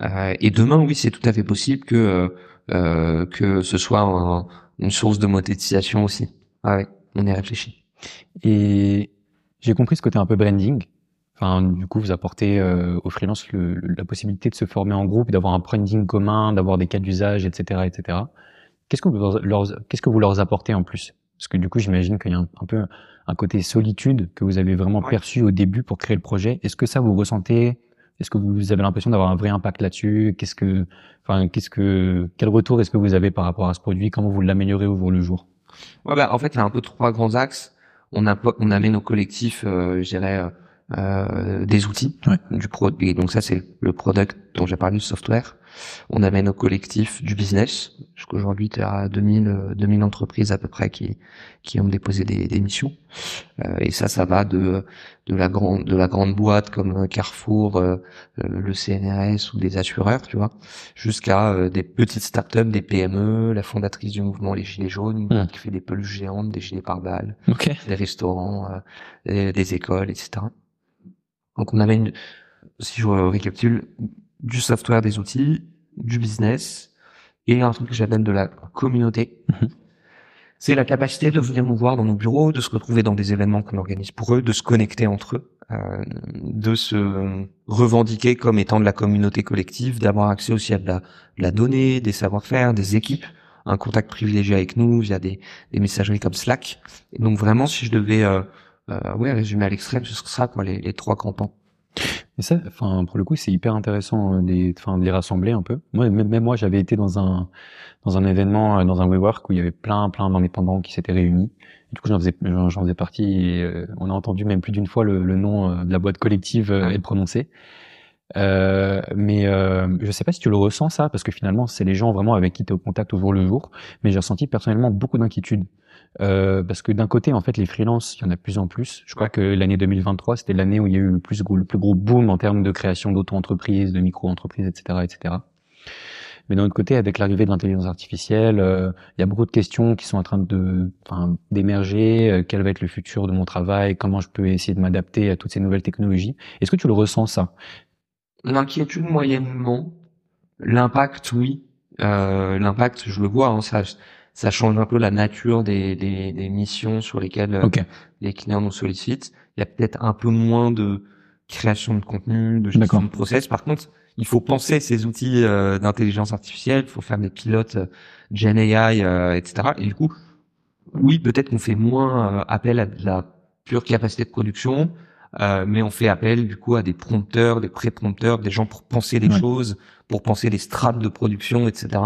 Euh, et demain, oui, c'est tout à fait possible que euh, euh, que ce soit un- une source de monétisation aussi. Ah ouais, on y réfléchit. Et j'ai compris ce côté un peu branding. Enfin, du coup, vous apportez euh, aux freelances le- le- la possibilité de se former en groupe, d'avoir un branding commun, d'avoir des cas d'usage, etc., etc. Qu'est-ce que vous leur, leur- qu'est-ce que vous leur apportez en plus? Parce que du coup, j'imagine qu'il y a un, un peu un côté solitude que vous avez vraiment Ouais. perçu au début pour créer le projet. Est-ce que ça vous ressentez Est-ce que vous avez l'impression d'avoir un vrai impact là-dessus? Qu'est-ce que, enfin, qu'est-ce que, quel retour est-ce que vous avez par rapport à ce produit? Comment vous l'améliorez au jour le jour? Ouais, bah, en fait, il y a un peu trois grands axes. On, a, on amène au collectif, euh, je dirais, euh, euh, des outils Ouais. du pro. Et donc ça, c'est le product dont j'ai parlé, le software. On amène au collectif du business. Jusqu'aujourd'hui, tu as 2000, euh, 2000 entreprises à peu près qui, qui ont déposé des, des missions. Euh, et ça, ça va de, de la grande, de la grande boîte comme Carrefour, euh, euh, le CNRS ou des assureurs, tu vois, jusqu'à euh, des petites startups, des PME, la fondatrice du mouvement Les Gilets Jaunes, Mm. qui fait des peluches géantes, des gilets pare-balles, Ok. des restaurants, euh, des, des écoles, etc. Donc on amène, si je récapitule, du software, des outils, du business et un truc que j'appelle de la communauté. Mhm. c'est la capacité de venir nous voir dans nos bureaux, de se retrouver dans des événements qu'on organise pour eux, de se connecter entre eux, euh, de se revendiquer comme étant de la communauté collective, d'avoir accès aussi à de la, de la donnée, des savoir-faire, des équipes, un contact privilégié avec nous via des, des messageries comme Slack. Et donc vraiment, si je devais euh, euh, ouais, résumer à l'extrême, ce sera quoi les, les trois campans. Et ça, enfin, pour le coup, c'est hyper intéressant euh, des, enfin, de les rassembler un peu. Moi, même, moi, j'avais été dans un, dans un événement, euh, dans un WeWork où il y avait plein, plein d'indépendants qui s'étaient réunis. Et du coup, j'en faisais, j'en faisais partie. Et, euh, on a entendu même plus d'une fois le, le nom de la boîte collective ah être prononcé. Euh, mais euh, je sais pas si tu le ressens ça, parce que finalement, c'est les gens vraiment avec qui tu es au contact au jour le jour. Mais j'ai ressenti personnellement beaucoup d'inquiétude. Euh, parce que d'un côté, en fait, les freelances, il y en a de plus en plus. Je crois que l'année 2023, c'était l'année où il y a eu le plus gros, le plus gros boom en termes de création d'auto-entreprises, de micro-entreprises, etc., etc. Mais d'un autre côté, avec l'arrivée de l'intelligence artificielle, euh, il y a beaucoup de questions qui sont en train de, enfin, d'émerger. Euh, quel va être le futur de mon travail? Comment je peux essayer de m'adapter à toutes ces nouvelles technologies? Est-ce que tu le ressens ça? L'inquiétude moyennement, l'impact oui. Euh, l'impact, je le vois. Hein, ça, ça change un peu la nature des, des, des missions sur lesquelles euh, les clients nous sollicitent. Il y a peut-être un peu moins de création de contenu, de gestion de process. Par contre, il faut penser ces outils euh, d'intelligence artificielle, il faut faire des pilotes euh, Gen AI, euh, etc. Et du coup, oui, peut-être qu'on fait moins appel à de la pure capacité de production, mais on fait appel du coup à des prompteurs, des pré-prompteurs, des gens pour penser les choses, pour penser les strates de production, etc.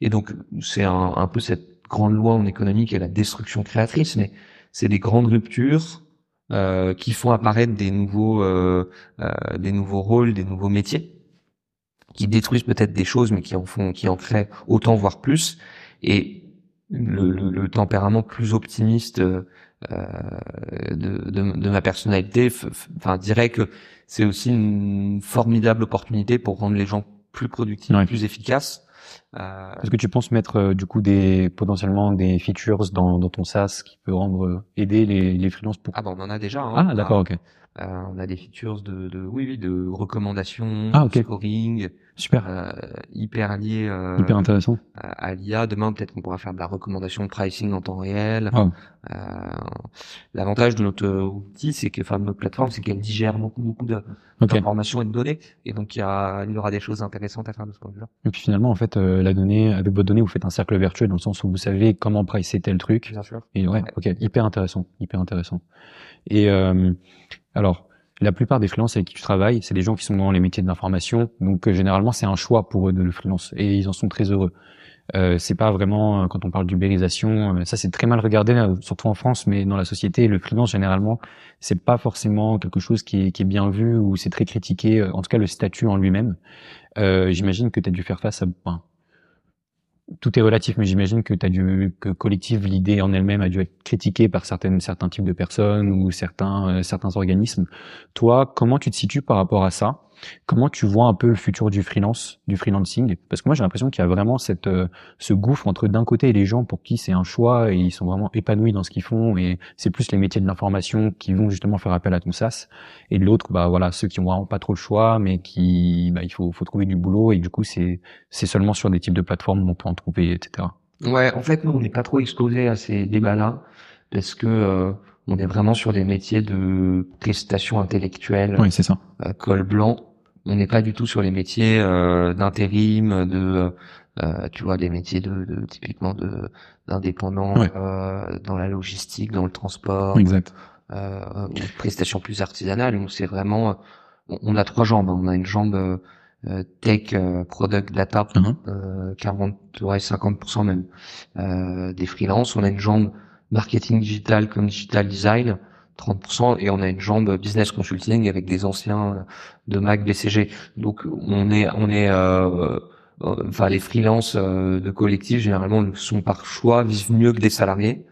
Et donc, c'est un, peu cette grande loi en économie qui est la destruction créatrice, mais c'est des grandes ruptures euh, qui font apparaître des nouveaux, euh, euh, des nouveaux rôles, des nouveaux métiers, qui détruisent peut-être des choses, mais qui en font, qui en créent autant voire plus. Et le, le, le tempérament plus optimiste euh, de, de, de, ma personnalité, enfin dirait que c'est aussi une formidable opportunité pour rendre les gens plus productifs, plus efficaces euh, Est-ce que tu penses mettre euh, du coup des potentiellement des features dans, dans ton SaaS qui peut rendre euh, aider les, les freelances pour Ah bah on en a déjà. Hein. Ah d'accord, ok. Euh, on a des features de, de oui, oui de recommandations, ah, de scoring, super, euh, hyper lié, euh, hyper intéressant à, l'IA. Demain peut-être qu'on pourra faire de la recommandation de pricing en temps réel. Euh, L'avantage de notre outil, c'est que, enfin de notre plateforme, c'est qu'elle digère beaucoup beaucoup d'informations et de données, et donc il y, a, il y aura des choses intéressantes à faire de ce point de vue-là. Et puis finalement, en fait, euh, la donnée avec votre donnée, vous faites un cercle vertueux dans le sens où vous savez comment pricer tel truc. Bien sûr. Et ouais, ok, hyper intéressant, hyper intéressant. Et euh, alors, la plupart des freelances avec qui tu travailles, c'est des gens qui sont dans les métiers de l'information, donc euh, généralement c'est un choix pour eux de le freelance et ils en sont très heureux. Euh, c'est pas vraiment euh, quand on parle d'ubérisation, euh, ça c'est très mal regardé surtout en France, mais dans la société le freelance généralement c'est pas forcément quelque chose qui est, qui est bien vu ou c'est très critiqué. En tout cas le statut en lui-même. J'imagine que tu as dû faire face à, tout est relatif, mais j'imagine que as dû que collective l'idée en elle-même a dû être critiquée par certaines certains types de personnes ou certains euh, certains organismes. Toi, comment tu te situes par rapport à ça? Comment tu vois un peu le futur du freelance, du freelancing? Parce que moi j'ai l'impression qu'il y a vraiment cette euh, ce gouffre entre d'un côté les gens pour qui c'est un choix et ils sont vraiment épanouis dans ce qu'ils font et c'est plus les métiers de l'information qui vont justement faire appel à ton SaaS et de l'autre bah voilà ceux qui ont vraiment pas trop le choix mais qui bah il faut faut trouver du boulot et du coup c'est c'est seulement sur des types de plateformes où on peut en trouver etc. Ouais en fait nous on n'est pas trop exposé à ces débats là parce que euh, on est vraiment sur des métiers de prestation intellectuelle. Oui, c'est ça. Euh, col blanc. On n'est pas du tout sur les métiers euh, d'intérim, de, euh, tu vois, des métiers de, de typiquement de d'indépendants euh, dans la logistique, dans le transport. Exact. Euh, prestation plus artisanale. Donc c'est vraiment, on, a trois jambes. On a une jambe tech, product, data, uh-huh. 40 ouais 50% même des freelances. On a une jambe marketing digital comme digital design, 30%, et on a une jambe business consulting avec des anciens de Mac, BCG. Donc on est, on est, euh, euh, enfin les freelances euh, de collectif généralement sont par choix vivent mieux que des salariés.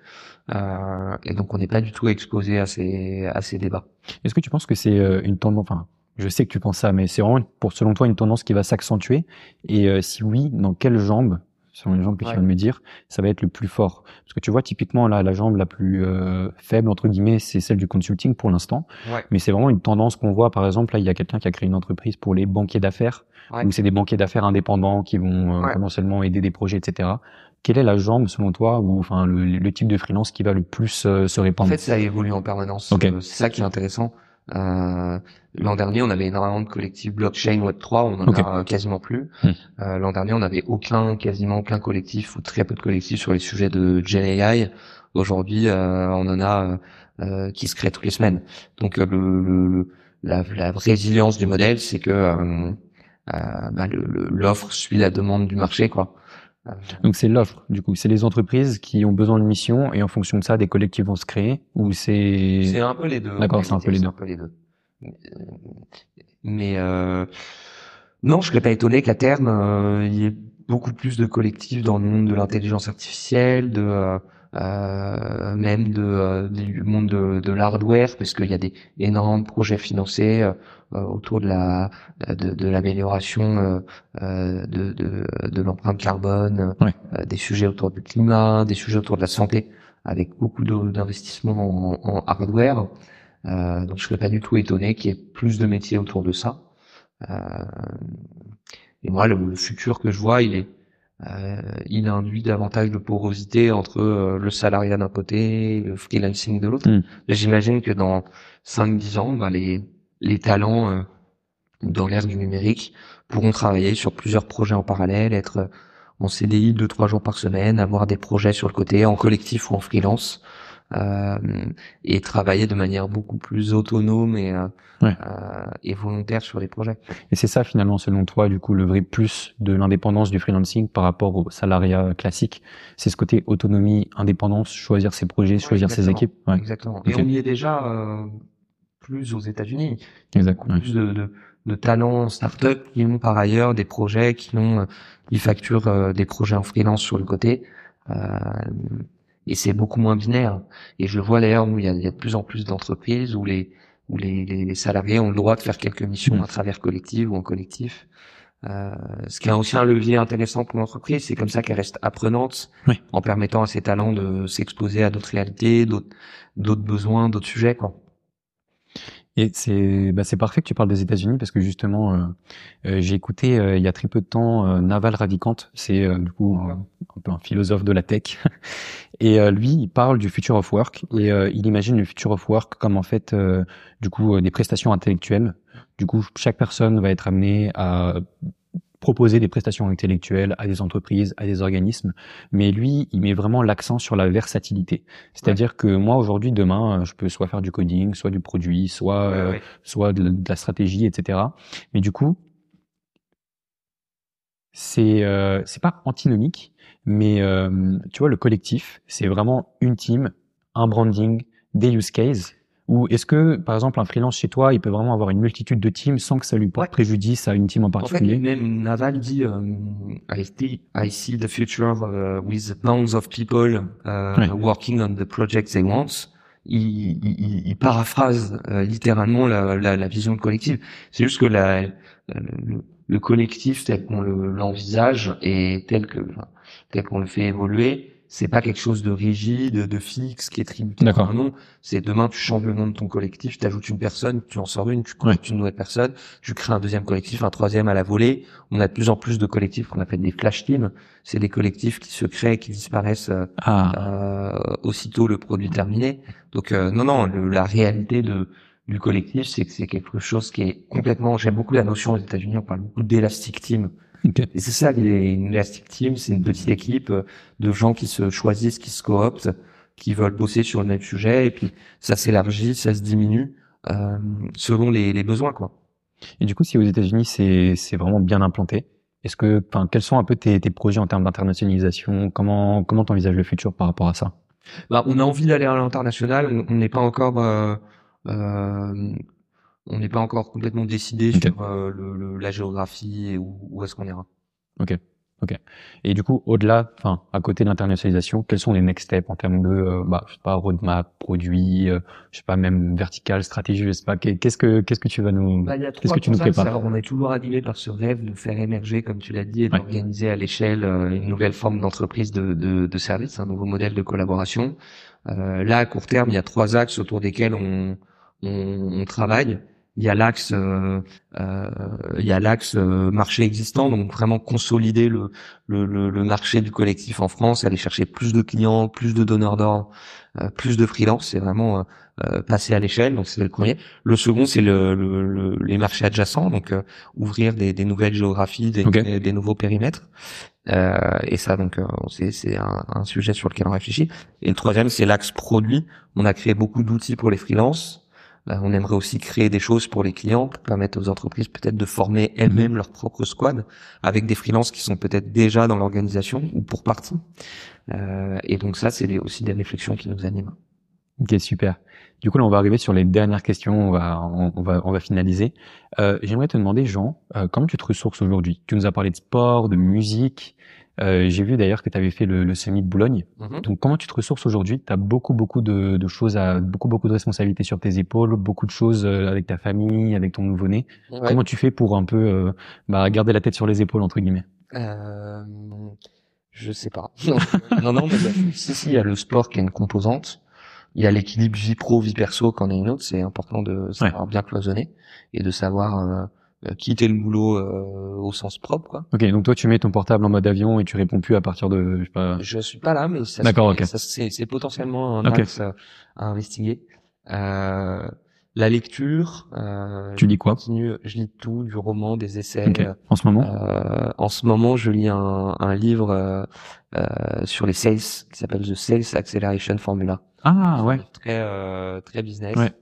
Euh, et donc on n'est pas du tout exposé à ces à ces débats. Est-ce que tu penses que c'est une tendance, enfin je sais que tu penses ça, mais c'est vraiment pour selon toi une tendance qui va s'accentuer? Et si oui, dans quelle jambe selon les jambes que tu viens de me dire, ça va être le plus fort. Parce que tu vois, typiquement, là, la jambe la plus euh, faible, entre guillemets, c'est celle du consulting pour l'instant. Ouais. Mais c'est vraiment une tendance qu'on voit, par exemple, là, il y a quelqu'un qui a créé une entreprise pour les banquiers d'affaires, où c'est des banquiers d'affaires indépendants qui vont euh, potentiellement aider des projets, etc. quelle est la jambe selon toi ou enfin le, type de freelance qui va le plus euh, se répandre? En fait, ça évolue en permanence. Euh, c'est ça qui est intéressant. Euh, L'an dernier, on avait énormément de collectifs blockchain Web 3, on en a euh, quasiment plus. Hmm. Euh, L'an dernier, on avait aucun, quasiment aucun collectif ou très peu de collectifs sur les sujets de Gen AI. Aujourd'hui, on en a qui se créent toutes les semaines. Donc le, le, la, la, résilience du modèle, c'est que bah, l'offre suit la demande du marché, quoi. Donc c'est l'offre, du coup, c'est les entreprises qui ont besoin de missions et en fonction de ça, des collectifs vont se créer ou c'est C'est un peu les deux. D'accord, c'est un peu les deux. Mais euh... non, je serais pas étonné qu'à terme euh, il y ait beaucoup plus de collectifs dans le monde de l'intelligence artificielle, de euh, euh, même de, euh, du monde de, de l'hardware, parce qu'il y a des énormément de projets financés euh, autour de la de, de l'amélioration de, de, de l'empreinte carbone, des sujets autour du climat, des sujets autour de la santé, avec beaucoup d'investissements en, en, hardware. Donc je serais pas du tout étonné qu'il y ait plus de métiers autour de ça. et moi, le, le futur que je vois, il est euh, il induit davantage de porosité entre euh, le salariat d'un côté et le freelancing de l'autre. Hmm. J'imagine que dans 5-10 ans, bah, les, les talents euh, dans l'ère du numérique pourront travailler sur plusieurs projets en parallèle, être en CDI deux trois jours par semaine, avoir des projets sur le côté en collectif ou en freelance, euh, et travailler de manière beaucoup plus autonome et, euh, euh, et volontaire sur les projets. Et c'est ça finalement, selon toi, du coup, le vrai plus de l'indépendance du freelancing par rapport au salariat classique, c'est ce côté autonomie, indépendance, choisir ses projets, choisir ses équipes? Ouais. Exactement. Et on y est déjà euh, plus aux États-Unis. Exactement. Plus de, de, de talents start-up qui ont par ailleurs des projets, qui ont, ils facturent des projets en freelance sur le côté. Euh, et c'est beaucoup moins binaire. Et je vois d'ailleurs où il y, a, il y a de plus en plus d'entreprises où les où les, les, salariés ont le droit de faire quelques missions à travers collectif ou en collectif. Euh, ce qui est aussi un levier intéressant pour l'entreprise, c'est comme ça qu'elle reste apprenante, en permettant à ses talents de s'exposer à d'autres réalités, d'autres d'autres besoins, d'autres sujets. Quoi. Et c'est bah c'est parfait que tu parles des États-Unis parce que justement euh, euh j'ai écouté euh, il y a très peu de temps euh, Naval Ravikant, c'est du coup un, peu un philosophe de la tech. Et lui il parle du future of work. Et il imagine le future of work comme en fait du coup des prestations intellectuelles. Du coup chaque personne va être amenée à proposer des prestations intellectuelles à des entreprises, à des organismes, mais lui, il met vraiment l'accent sur la versatilité. C'est-à-dire que moi aujourd'hui, demain, euh, je peux soit faire du coding, soit du produit, soit euh, soit de, la stratégie, etc. Mais du coup, c'est euh, c'est pas antinomique, mais euh, tu vois, le collectif, c'est vraiment une team, un branding, des use cases ou est-ce que, par exemple, un freelance chez toi, il peut vraiment avoir une multitude de teams sans que ça lui porte préjudice à une team en particulier En fait, même Naval dit euh, I, see, I see the future uh, with thousands of people uh, working on the projects they want. Il, il, il paraphrase euh, littéralement la, la, la, vision collective. C'est juste que la, le, le, collectif tel qu'on l'envisage et tel que tel qu'on le fait évoluer, c'est pas quelque chose de rigide, de fixe, qui est tributé D'accord. un nom. C'est demain, tu changes le nom de ton collectif, tu ajoutes une personne, tu en sors une, tu crées une nouvelle personne, tu crées un deuxième collectif, un troisième à la volée. On a de plus en plus de collectifs qu'on appelle des flash teams. C'est des collectifs qui se créent, qui disparaissent euh, ah. euh, aussitôt le produit terminé. Donc euh, non, non, la réalité de du collectif, c'est que c'est quelque chose qui est complètement. J'aime beaucoup la notion aux États-Unis. On parle beaucoup d'élastic team et c'est ça, une Elastic Team, c'est une petite équipe euh, de gens qui se choisissent, qui se cooptent, qui veulent bosser sur le même sujet, et puis ça s'élargit, ça se diminue euh, selon les, les, besoins, quoi. Et du coup, si aux États-Unis c'est c'est vraiment bien implanté, est-ce que, enfin, quels sont un peu tes, tes projets en termes d'internationalisation? Comment comment t'envisages le futur par rapport à ça? Bah, on a envie d'aller à l'international. On n'est pas encore euh, euh, on n'est pas encore complètement décidé sur euh, le, la géographie et où, où est-ce qu'on ira. Ok. Ok. Et du coup, au-delà, enfin, à côté de l'internationalisation, quels sont les next steps en termes de, euh, bah, je sais pas, roadmap, produit, euh, je sais pas, même vertical, stratégie, je sais pas. Qu'est-ce que, qu'est-ce que tu vas nous, bah, qu'est-ce que tu nous prépares? Alors, on est toujours animé par ce rêve de faire émerger, comme tu l'as dit, et d'organiser à l'échelle une nouvelle forme d'entreprise de, de, de service, un nouveau modèle de collaboration. là, à court terme, il y a trois axes autour desquels on, on, on travaille. Il y a l'axe euh, euh, il y a l'axe euh, marché existant donc vraiment consolider le, le, le, marché du collectif en France aller chercher plus de clients plus de donneurs d'ordre plus de freelance c'est vraiment passer à l'échelle donc c'est le premier. Le second c'est le, le, les marchés adjacents donc ouvrir des, des, nouvelles géographies des, des, nouveaux périmètres. Et ça donc c'est c'est un, un sujet sur lequel on réfléchit. Et le troisième c'est l'axe produit. On a créé beaucoup d'outils pour les freelances on aimerait aussi créer des choses pour les clients, permettre aux entreprises peut-être de former elles-mêmes leur propre squad avec des freelances qui sont peut-être déjà dans l'organisation ou pour partie. Euh, et donc ça, c'est aussi des réflexions qui nous animent. Ok, super. Du coup, là, on va arriver sur les dernières questions. On va, on, va, on va finaliser. Euh, J'aimerais te demander, Jean, euh, comment tu te ressources aujourd'hui? Tu nous as parlé de sport, de musique. Euh, j'ai vu d'ailleurs que tu avais fait le, le semi de Boulogne. Mhm. Donc comment tu te ressources aujourd'hui? Tu as beaucoup beaucoup de, de, choses à beaucoup beaucoup de responsabilités sur tes épaules, beaucoup de choses euh, avec ta famille, avec ton nouveau-né. Comment tu fais pour un peu euh, bah, garder la tête sur les épaules entre guillemets? Euh, Je sais pas. non non, mais si si il y a le sport qui est une composante. Il y a l'équilibre vie pro vie perso qu'en est une autre. C'est important de savoir bien cloisonner et de savoir euh, quitter le boulot euh, au sens propre quoi. Ok, donc toi tu mets ton portable en mode avion et tu réponds plus à partir de je sais pas. Je suis pas là mais ça, c'est potentiellement un axe à, investiguer. Euh, la lecture. Euh, tu lis quoi continue, Je lis tout, du roman, des essais. En ce moment euh, En ce moment, je lis un, un livre euh, sur les sales qui s'appelle The Sales Acceleration Formula. Ah ouais. Très très business. Ouais.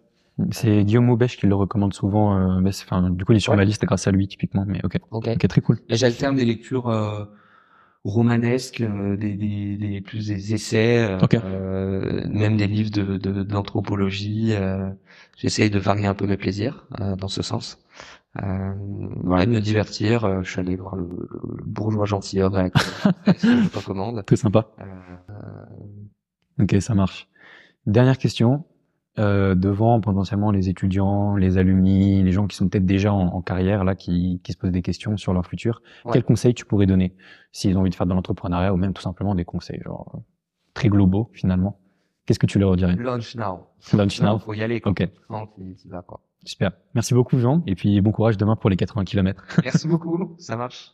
C'est Guillaume Maubèche qui le recommande souvent. Euh, mais enfin, du coup, il est sur ma liste grâce à lui typiquement. Mais ok, ok, très cool. J'alterne des lectures euh, romanesques, euh, des, des, des, plus des essais, euh, même des livres de d'anthropologie. Euh, J'essaye de varier un peu mes plaisirs dans ce sens. voilà, de me divertir. je suis allé voir le, bourgeois gentilhomme avec je recommande. Très sympa. Ok, ça marche. Dernière question. Euh, devant potentiellement les étudiants, les alumni, les gens qui sont peut-être déjà en, carrière là, qui, qui, se posent des questions sur leur futur. Quels conseils tu pourrais donner? S'ils ont envie de faire de l'entrepreneuriat ou même tout simplement des conseils genre très globaux finalement Qu'est-ce que tu leur dirais Launch now. Launch now. Faut y aller. Quoi. Ok. Non, y vas, quoi. Super. Merci beaucoup Jean et puis bon courage demain pour les 80 km. Merci beaucoup. Ça marche.